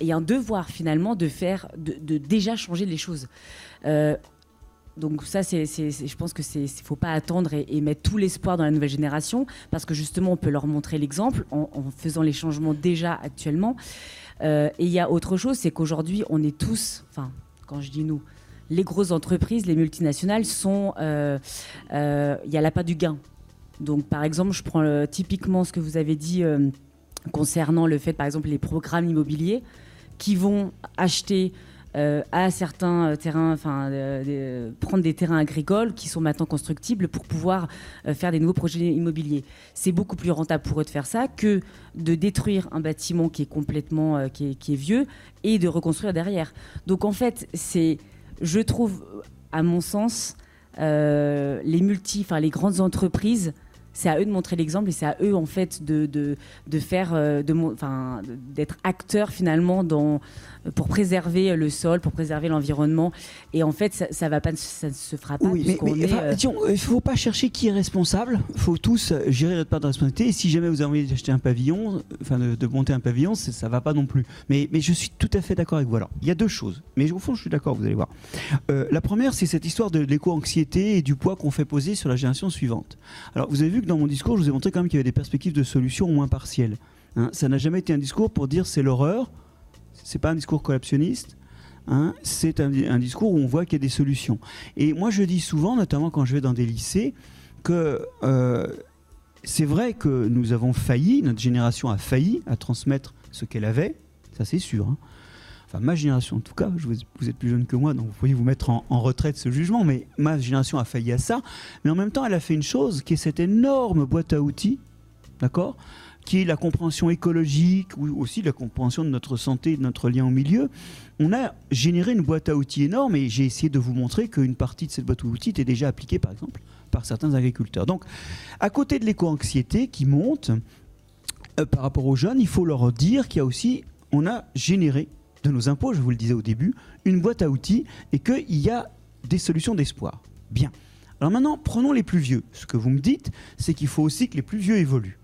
un devoir finalement de faire, de, déjà changer les choses. Euh, donc ça, c'est, je pense que c'est, faut pas attendre et, mettre tout l'espoir dans la nouvelle génération, parce que justement, on peut leur montrer l'exemple en, faisant les changements déjà actuellement. Euh, et il y a autre chose, c'est qu'aujourd'hui, on est tous, enfin, quand je dis nous, les grosses entreprises, les multinationales sont. Euh, euh, il y a l'appât du gain. Donc, par exemple, je prends euh, typiquement ce que vous avez dit concernant le fait, par exemple, les programmes immobiliers qui vont acheter à certains terrains, enfin, prendre des terrains agricoles qui sont maintenant constructibles pour pouvoir faire des nouveaux projets immobiliers. C'est beaucoup plus rentable pour eux de faire ça que de détruire un bâtiment qui est complètement qui est vieux et de reconstruire derrière. Donc en fait, c'est je trouve, à mon sens, euh, les multi, enfin les grandes entreprises, c'est à eux de montrer l'exemple et c'est à eux en fait de, de, de faire, euh, de, enfin, d'être acteurs finalement dans, pour préserver le sol, pour préserver l'environnement. Et en fait, ça, ça va pas, ça ne se fera pas. Oui, mais, euh, il ne faut pas chercher qui est responsable. Il faut tous gérer notre part de responsabilité. Et si jamais vous avez envie d'acheter un pavillon, enfin de, monter un pavillon, ça va pas non plus. Mais, mais je suis tout à fait d'accord avec vous. Alors, il y a deux choses. Mais au fond, je suis d'accord. Vous allez voir. Euh, la première, c'est cette histoire de l'éco-anxiété et du poids qu'on fait poser sur la génération suivante. Alors, vous avez vu que dans mon discours, je vous ai montré quand même qu'il y avait des perspectives de solutions au moins partielles. Hein. ça n'a jamais été un discours pour dire c'est l'horreur c'est pas un discours collaptionniste. Hein, c'est un, discours où on voit qu'il y a des solutions. Et moi, je dis souvent, notamment quand je vais dans des lycées, que euh, c'est vrai que nous avons failli, notre génération a failli à transmettre ce qu'elle avait, ça c'est sûr. Hein. Ma génération en tout cas, vous, êtes plus jeune que moi, donc vous pouvez vous mettre en, en retraite ce jugement, mais ma génération a failli à ça. Mais en même temps, elle a fait une chose qui est cette énorme boîte à outils, d'accord qui est la compréhension écologique ou aussi la compréhension de notre santé, de notre lien au milieu, on a généré une boîte à outils énorme et j'ai essayé de vous montrer qu'une partie de cette boîte à outils était déjà appliquée, par exemple, par certains agriculteurs. Donc, à côté de l'éco-anxiété qui monte euh, par rapport aux jeunes, il faut leur dire qu'il y a aussi, on a généré de nos impôts, je vous le disais au début, une boîte à outils et qu'il y a des solutions d'espoir. Bien. Alors maintenant, prenons les plus vieux. Ce que vous me dites, c'est qu'il faut aussi que les plus vieux évoluent.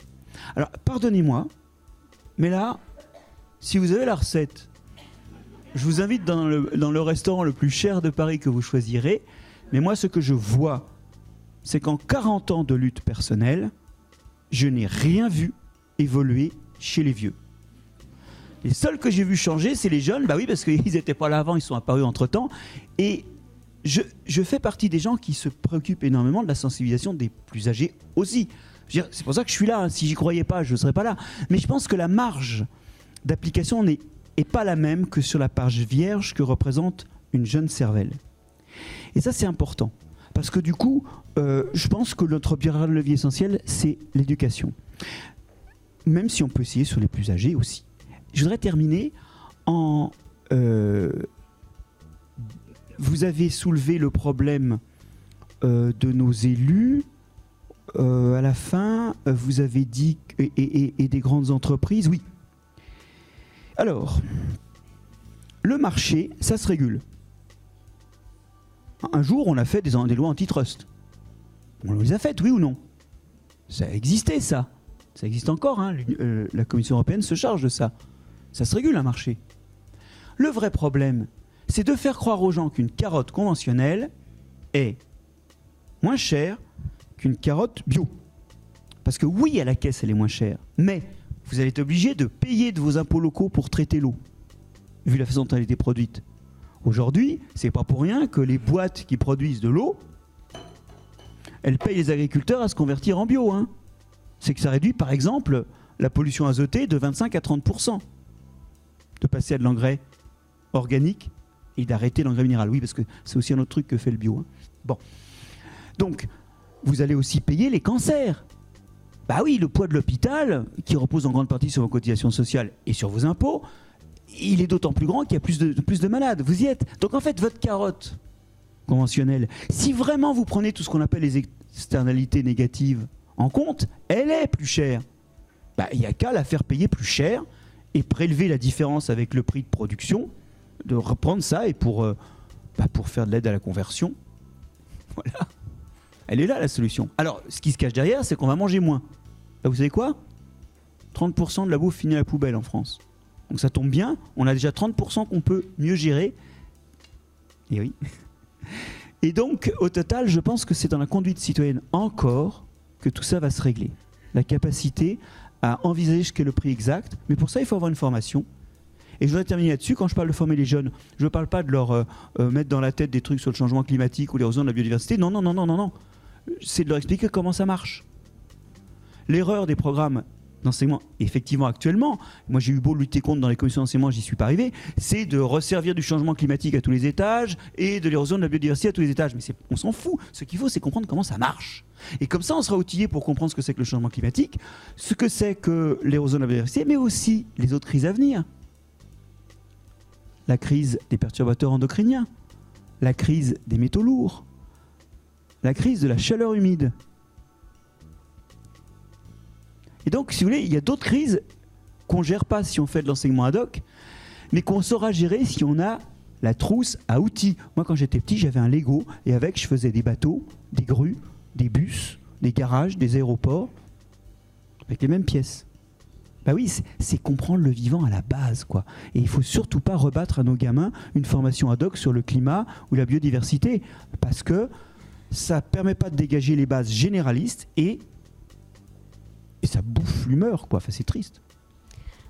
Alors, pardonnez-moi, mais là, si vous avez la recette, je vous invite dans le, dans le restaurant le plus cher de Paris que vous choisirez. Mais moi, ce que je vois, c'est qu'en 40 ans de lutte personnelle, je n'ai rien vu évoluer chez les vieux. Les seuls que j'ai vu changer, c'est les jeunes. Bah oui, parce qu'ils n'étaient pas là avant, ils sont apparus entre-temps. Et je, je fais partie des gens qui se préoccupent énormément de la sensibilisation des plus âgés aussi. C'est pour ça que je suis là. Si j'y croyais pas, je ne serais pas là. Mais je pense que la marge d'application n'est est pas la même que sur la page vierge que représente une jeune cervelle. Et ça, c'est important. Parce que du coup, euh, je pense que notre de levier essentiel, c'est l'éducation. Même si on peut essayer sur les plus âgés aussi. Je voudrais terminer en... euh, vous avez soulevé le problème euh, de nos élus. Euh, à la fin, vous avez dit et, des grandes entreprises, oui. Alors, le marché, ça se régule. Un jour, on a fait des, lois antitrust. On les a faites, oui ou non? Ça a existé, ça. Ça existe encore. hein. La Commission européenne se charge de ça. Ça se régule, un marché. Le vrai problème, c'est de faire croire aux gens qu'une carotte conventionnelle est moins chère qu'une carotte bio. Parce que oui, à la caisse, elle est moins chère. Mais vous allez être obligé de payer de vos impôts locaux pour traiter l'eau, vu la façon dont elle a été produite. Aujourd'hui, c'est pas pour rien que les boîtes qui produisent de l'eau, elles payent les agriculteurs à se convertir en bio. hein. C'est que ça réduit, par exemple, la pollution azotée de 25 à 30 de passer à de l'engrais organique et d'arrêter l'engrais minéral. Oui, parce que c'est aussi un autre truc que fait le bio. hein. Bon. Donc, vous allez aussi payer les cancers. Bah oui, le poids de l'hôpital, qui repose en grande partie sur vos cotisations sociales et sur vos impôts, il est d'autant plus grand qu'il y a plus de, malades. Vous y êtes. Donc en fait, votre carotte conventionnelle, si vraiment vous prenez tout ce qu'on appelle les externalités négatives en compte, elle est plus chère. Bah, Il n'y a qu'à la faire payer plus cher et prélever la différence avec le prix de production, de reprendre ça et pour, euh, bah, pour faire de l'aide à la conversion. Voilà. Elle est là la solution. Alors, ce qui se cache derrière, c'est qu'on va manger moins. Vous savez quoi? 30% de la bouffe finit à la poubelle en France. Donc ça tombe bien, on a déjà 30% qu'on peut mieux gérer. Et oui. Et donc, au total, je pense que c'est dans la conduite citoyenne encore que tout ça va se régler. La capacité à envisager ce qu'est le prix exact. Mais pour ça, il faut avoir une formation. Et je voudrais terminer là-dessus. Quand je parle de former les jeunes, je ne parle pas de leur euh, euh, mettre dans la tête des trucs sur le changement climatique ou l'érosion de la biodiversité. Non, non, non, non, non, non. C'est de leur expliquer comment ça marche. L'erreur des programmes d'enseignement, effectivement, actuellement, moi j'ai eu beau lutter contre dans les commissions d'enseignement, j'y suis pas arrivé, c'est de resservir du changement climatique à tous les étages et de l'érosion de la biodiversité à tous les étages. Mais on s'en fout. Ce qu'il faut, c'est comprendre comment ça marche. Et comme ça, on sera outillé pour comprendre ce que c'est que le changement climatique, ce que c'est que l'érosion de la biodiversité, mais aussi les autres crises à venir. La crise des perturbateurs endocriniens, la crise des métaux lourds, la crise de la chaleur humide. Et donc, si vous voulez, il y a d'autres crises qu'on ne gère pas si on fait de l'enseignement ad hoc, mais qu'on saura gérer si on a la trousse à outils. Moi, quand j'étais petit, j'avais un Lego et avec, je faisais des bateaux, des grues, des bus, des garages, des aéroports, avec les mêmes pièces. Bah oui, c'est comprendre le vivant à la base, quoi. Et il faut surtout pas rebattre à nos gamins une formation ad hoc sur le climat ou la biodiversité, parce que ça permet pas de dégager les bases généralistes et et ça bouffe l'humeur, quoi. Enfin, c'est triste.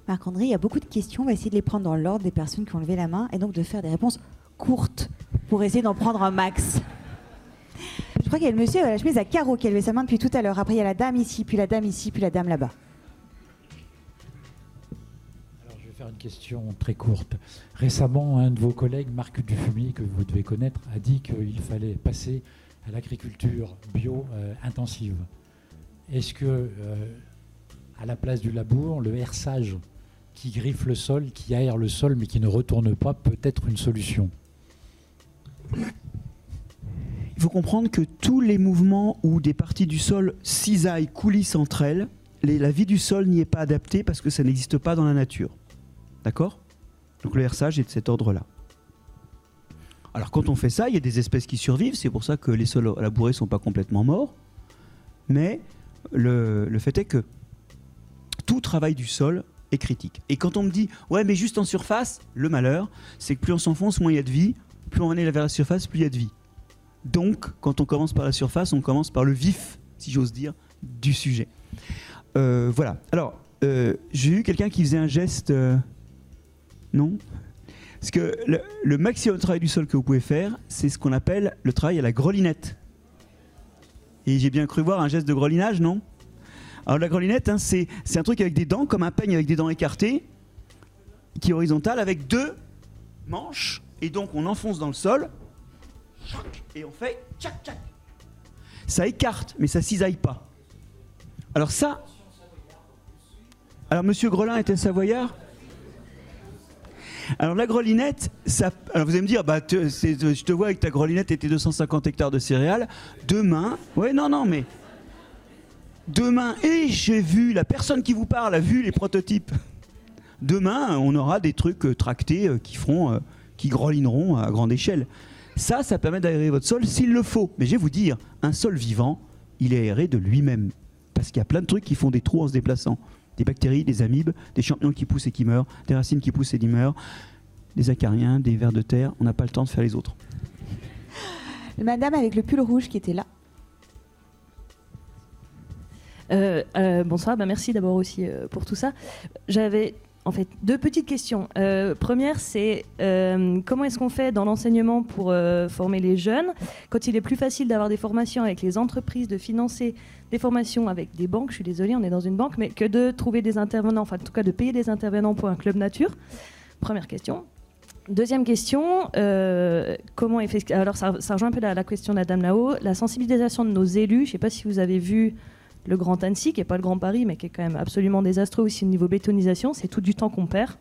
Marc-André, il y a beaucoup de questions. On va essayer de les prendre dans l'ordre des personnes qui ont levé la main et donc de faire des réponses courtes pour essayer d'en prendre un max. Je crois qu'il y a le monsieur à la chemise à carreaux qui a levé sa main depuis tout à l'heure. Après, il y a la dame ici, puis la dame ici, puis la dame là-bas. Alors, je vais faire une question très courte. Récemment, un de vos collègues, Marc Dufumier, que vous devez connaître, a dit qu'il fallait passer à l'agriculture bio euh, intensive. Est-ce que euh, à la place du labour, le herçage qui griffe le sol, qui aère le sol mais qui ne retourne pas peut être une solution? Il faut comprendre que tous les mouvements où des parties du sol cisaillent, coulissent entre elles, les- la vie du sol n'y est pas adaptée parce que ça n'existe pas dans la nature. D'accord? Donc le herçage est de cet ordre-là. Alors quand on fait ça, il y a des espèces qui survivent, c'est pour ça que les sols labourés ne sont pas complètement morts. Mais le, fait est que tout travail du sol est critique. Et quand on me dit, ouais mais juste en surface, le malheur, c'est que plus on s'enfonce, moins il y a de vie, plus on est vers la surface, plus il y a de vie. Donc, quand on commence par la surface, on commence par le vif, si j'ose dire, du sujet. Euh, voilà. Alors, euh, j'ai eu quelqu'un qui faisait un geste. euh, non? Parce que le maximum de travail du sol que vous pouvez faire, c'est ce qu'on appelle le travail à la grelinette. Et j'ai bien cru voir un geste de grelinage, non? Alors, la grelinette, hein, c'est un truc avec des dents, comme un peigne avec des dents écartées, qui est horizontal, avec deux manches. Et donc, on enfonce dans le sol et on fait tchac tchac. Ça écarte, mais ça cisaille pas. Alors ça. Alors Monsieur Grelin était savoyard. Alors la grelinette, ça. Alors vous allez me dire, bah c'est- je te vois avec ta grelinette et tes 250 hectares de céréales. Demain, ouais non non mais demain et j'ai vu la personne qui vous parle a vu les prototypes. Demain, on aura des trucs euh, tractés euh, qui feront, euh, qui grelineront à grande échelle. Ça, ça permet d'aérer votre sol s'il le faut. Mais je vais vous dire, un sol vivant, il est aéré de lui-même. Parce qu'il y a plein de trucs qui font des trous en se déplaçant. Des bactéries, des amibes, des champignons qui poussent et qui meurent, des racines qui poussent et qui meurent, des acariens, des vers de terre. On n'a pas le temps de faire les autres. Madame avec le pull rouge qui était là. Euh, euh, bonsoir, bah, merci d'abord aussi euh, pour tout ça. J'avais en fait deux petites questions. Euh, première, c'est euh, comment est-ce qu'on fait dans l'enseignement pour euh, former les jeunes quand il est plus facile d'avoir des formations avec les entreprises, de financer des formations avec des banques, je suis désolée, on est dans une banque, mais que de trouver des intervenants, enfin en tout cas de payer des intervenants pour un club nature? Première question. Deuxième question, comment alors ça, ça rejoint un peu la, la question de la dame là-haut, la sensibilisation de nos élus. Je ne sais pas si vous avez vu le Grand Annecy, qui n'est pas le Grand Paris, mais qui est quand même absolument désastreux aussi au niveau bétonisation. C'est tout du temps qu'on perd,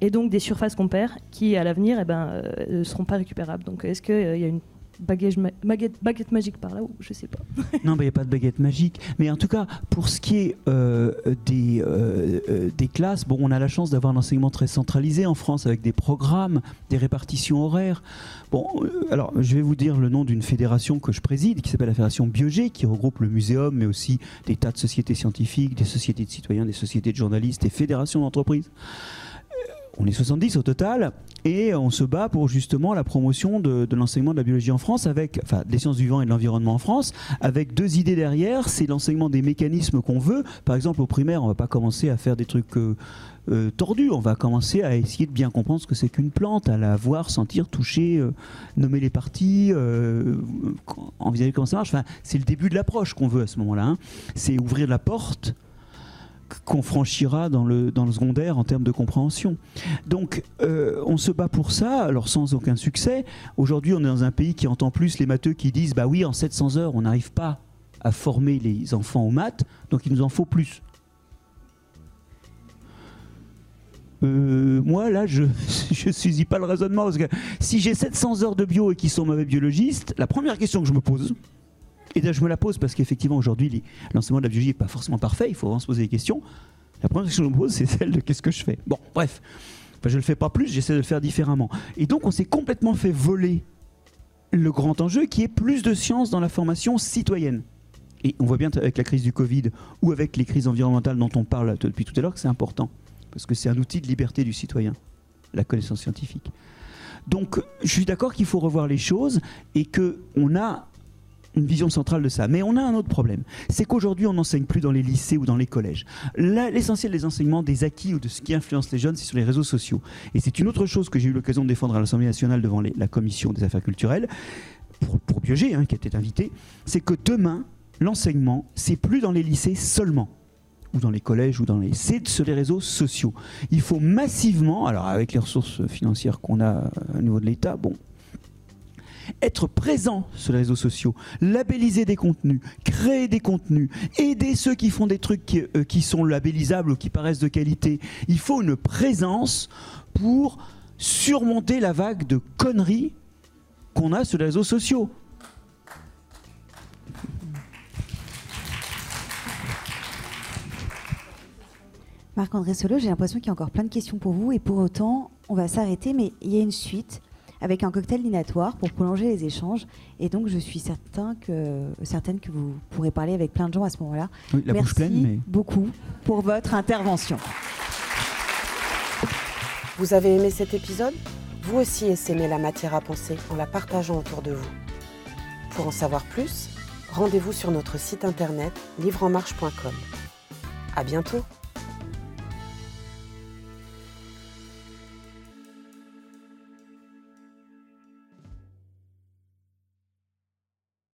et donc des surfaces qu'on perd, qui à l'avenir, eh ben, euh, ne seront pas récupérables. Donc est-ce qu'il y a une baguette, ma- baguette, baguette magique par là ou je sais pas. Non, il n'y a pas de baguette magique. Mais en tout cas, pour ce qui est euh, des, euh, euh, des classes, bon, on a la chance d'avoir un enseignement très centralisé en France avec des programmes, des répartitions horaires. Bon, alors, je vais vous dire le nom d'une fédération que je préside qui s'appelle la Fédération Biogé, qui regroupe le muséum, mais aussi des tas de sociétés scientifiques, des sociétés de citoyens, des sociétés de journalistes, des fédérations d'entreprises. On est 70 au total et on se bat pour justement la promotion de, l'enseignement de la biologie en France, avec, enfin, des sciences du vivant et de l'environnement en France, avec deux idées derrière. C'est l'enseignement des mécanismes qu'on veut. Par exemple, au primaire, on va pas commencer à faire des trucs euh, euh, tordus. On va commencer à essayer de bien comprendre ce que c'est qu'une plante, à la voir, sentir, toucher, euh, nommer les parties, envisager comment ça marche. Enfin, c'est le début de l'approche qu'on veut à ce moment-là. hein. C'est ouvrir la porte qu'on franchira dans le, secondaire en termes de compréhension. Donc euh, on se bat pour ça, alors sans aucun succès. Aujourd'hui on est dans un pays qui entend plus les matheux qui disent bah oui en 700 heures on n'arrive pas à former les enfants aux maths, donc il nous en faut plus. Euh, moi là je je saisis pas le raisonnement parce que si j'ai 700 heures de bio et qu'ils sont mauvais biologistes, la première question que je me pose, et là, je me la pose parce qu'effectivement, aujourd'hui, l'enseignement de la biologie n'est pas forcément parfait. Il faut vraiment se poser des questions. La première question que je me pose, c'est celle de qu'est-ce que je fais? Bon, bref. Je ne le fais pas plus, j'essaie de le faire différemment. Et donc, on s'est complètement fait voler le grand enjeu qui est plus de science dans la formation citoyenne. Et on voit bien avec la crise du Covid ou avec les crises environnementales dont on parle depuis tout à l'heure que c'est important. Parce que c'est un outil de liberté du citoyen, la connaissance scientifique. Donc, je suis d'accord qu'il faut revoir les choses et qu'on a une vision centrale de ça. Mais on a un autre problème. C'est qu'aujourd'hui, on n'enseigne plus dans les lycées ou dans les collèges. L'essentiel des enseignements, des acquis ou de ce qui influence les jeunes, c'est sur les réseaux sociaux. Et c'est une autre chose que j'ai eu l'occasion de défendre à l'Assemblée nationale devant la commission des affaires culturelles, pour, pour Biogé, hein, qui était invité, c'est que demain, l'enseignement, c'est plus dans les lycées seulement ou dans les collèges ou dans les c'est sur les réseaux sociaux. Il faut massivement, alors avec les ressources financières qu'on a euh, au niveau de l'État, bon, être présent sur les réseaux sociaux, labelliser des contenus, créer des contenus, aider ceux qui font des trucs qui, euh, qui sont labellisables ou qui paraissent de qualité. Il faut une présence pour surmonter la vague de conneries qu'on a sur les réseaux sociaux. Marc-André Solo, j'ai l'impression qu'il y a encore plein de questions pour vous et pour autant, on va s'arrêter, mais il y a une suite avec un cocktail dînatoire pour prolonger les échanges. Et donc, je suis certain que, certaine que vous pourrez parler avec plein de gens à ce moment-là. Oui, la Merci bouche pleine, mais- beaucoup pour votre intervention. Vous avez aimé cet épisode? Vous aussi essaimez la matière à penser en la partageant autour de vous. Pour en savoir plus, rendez-vous sur notre site internet livreenmarche.com. À bientôt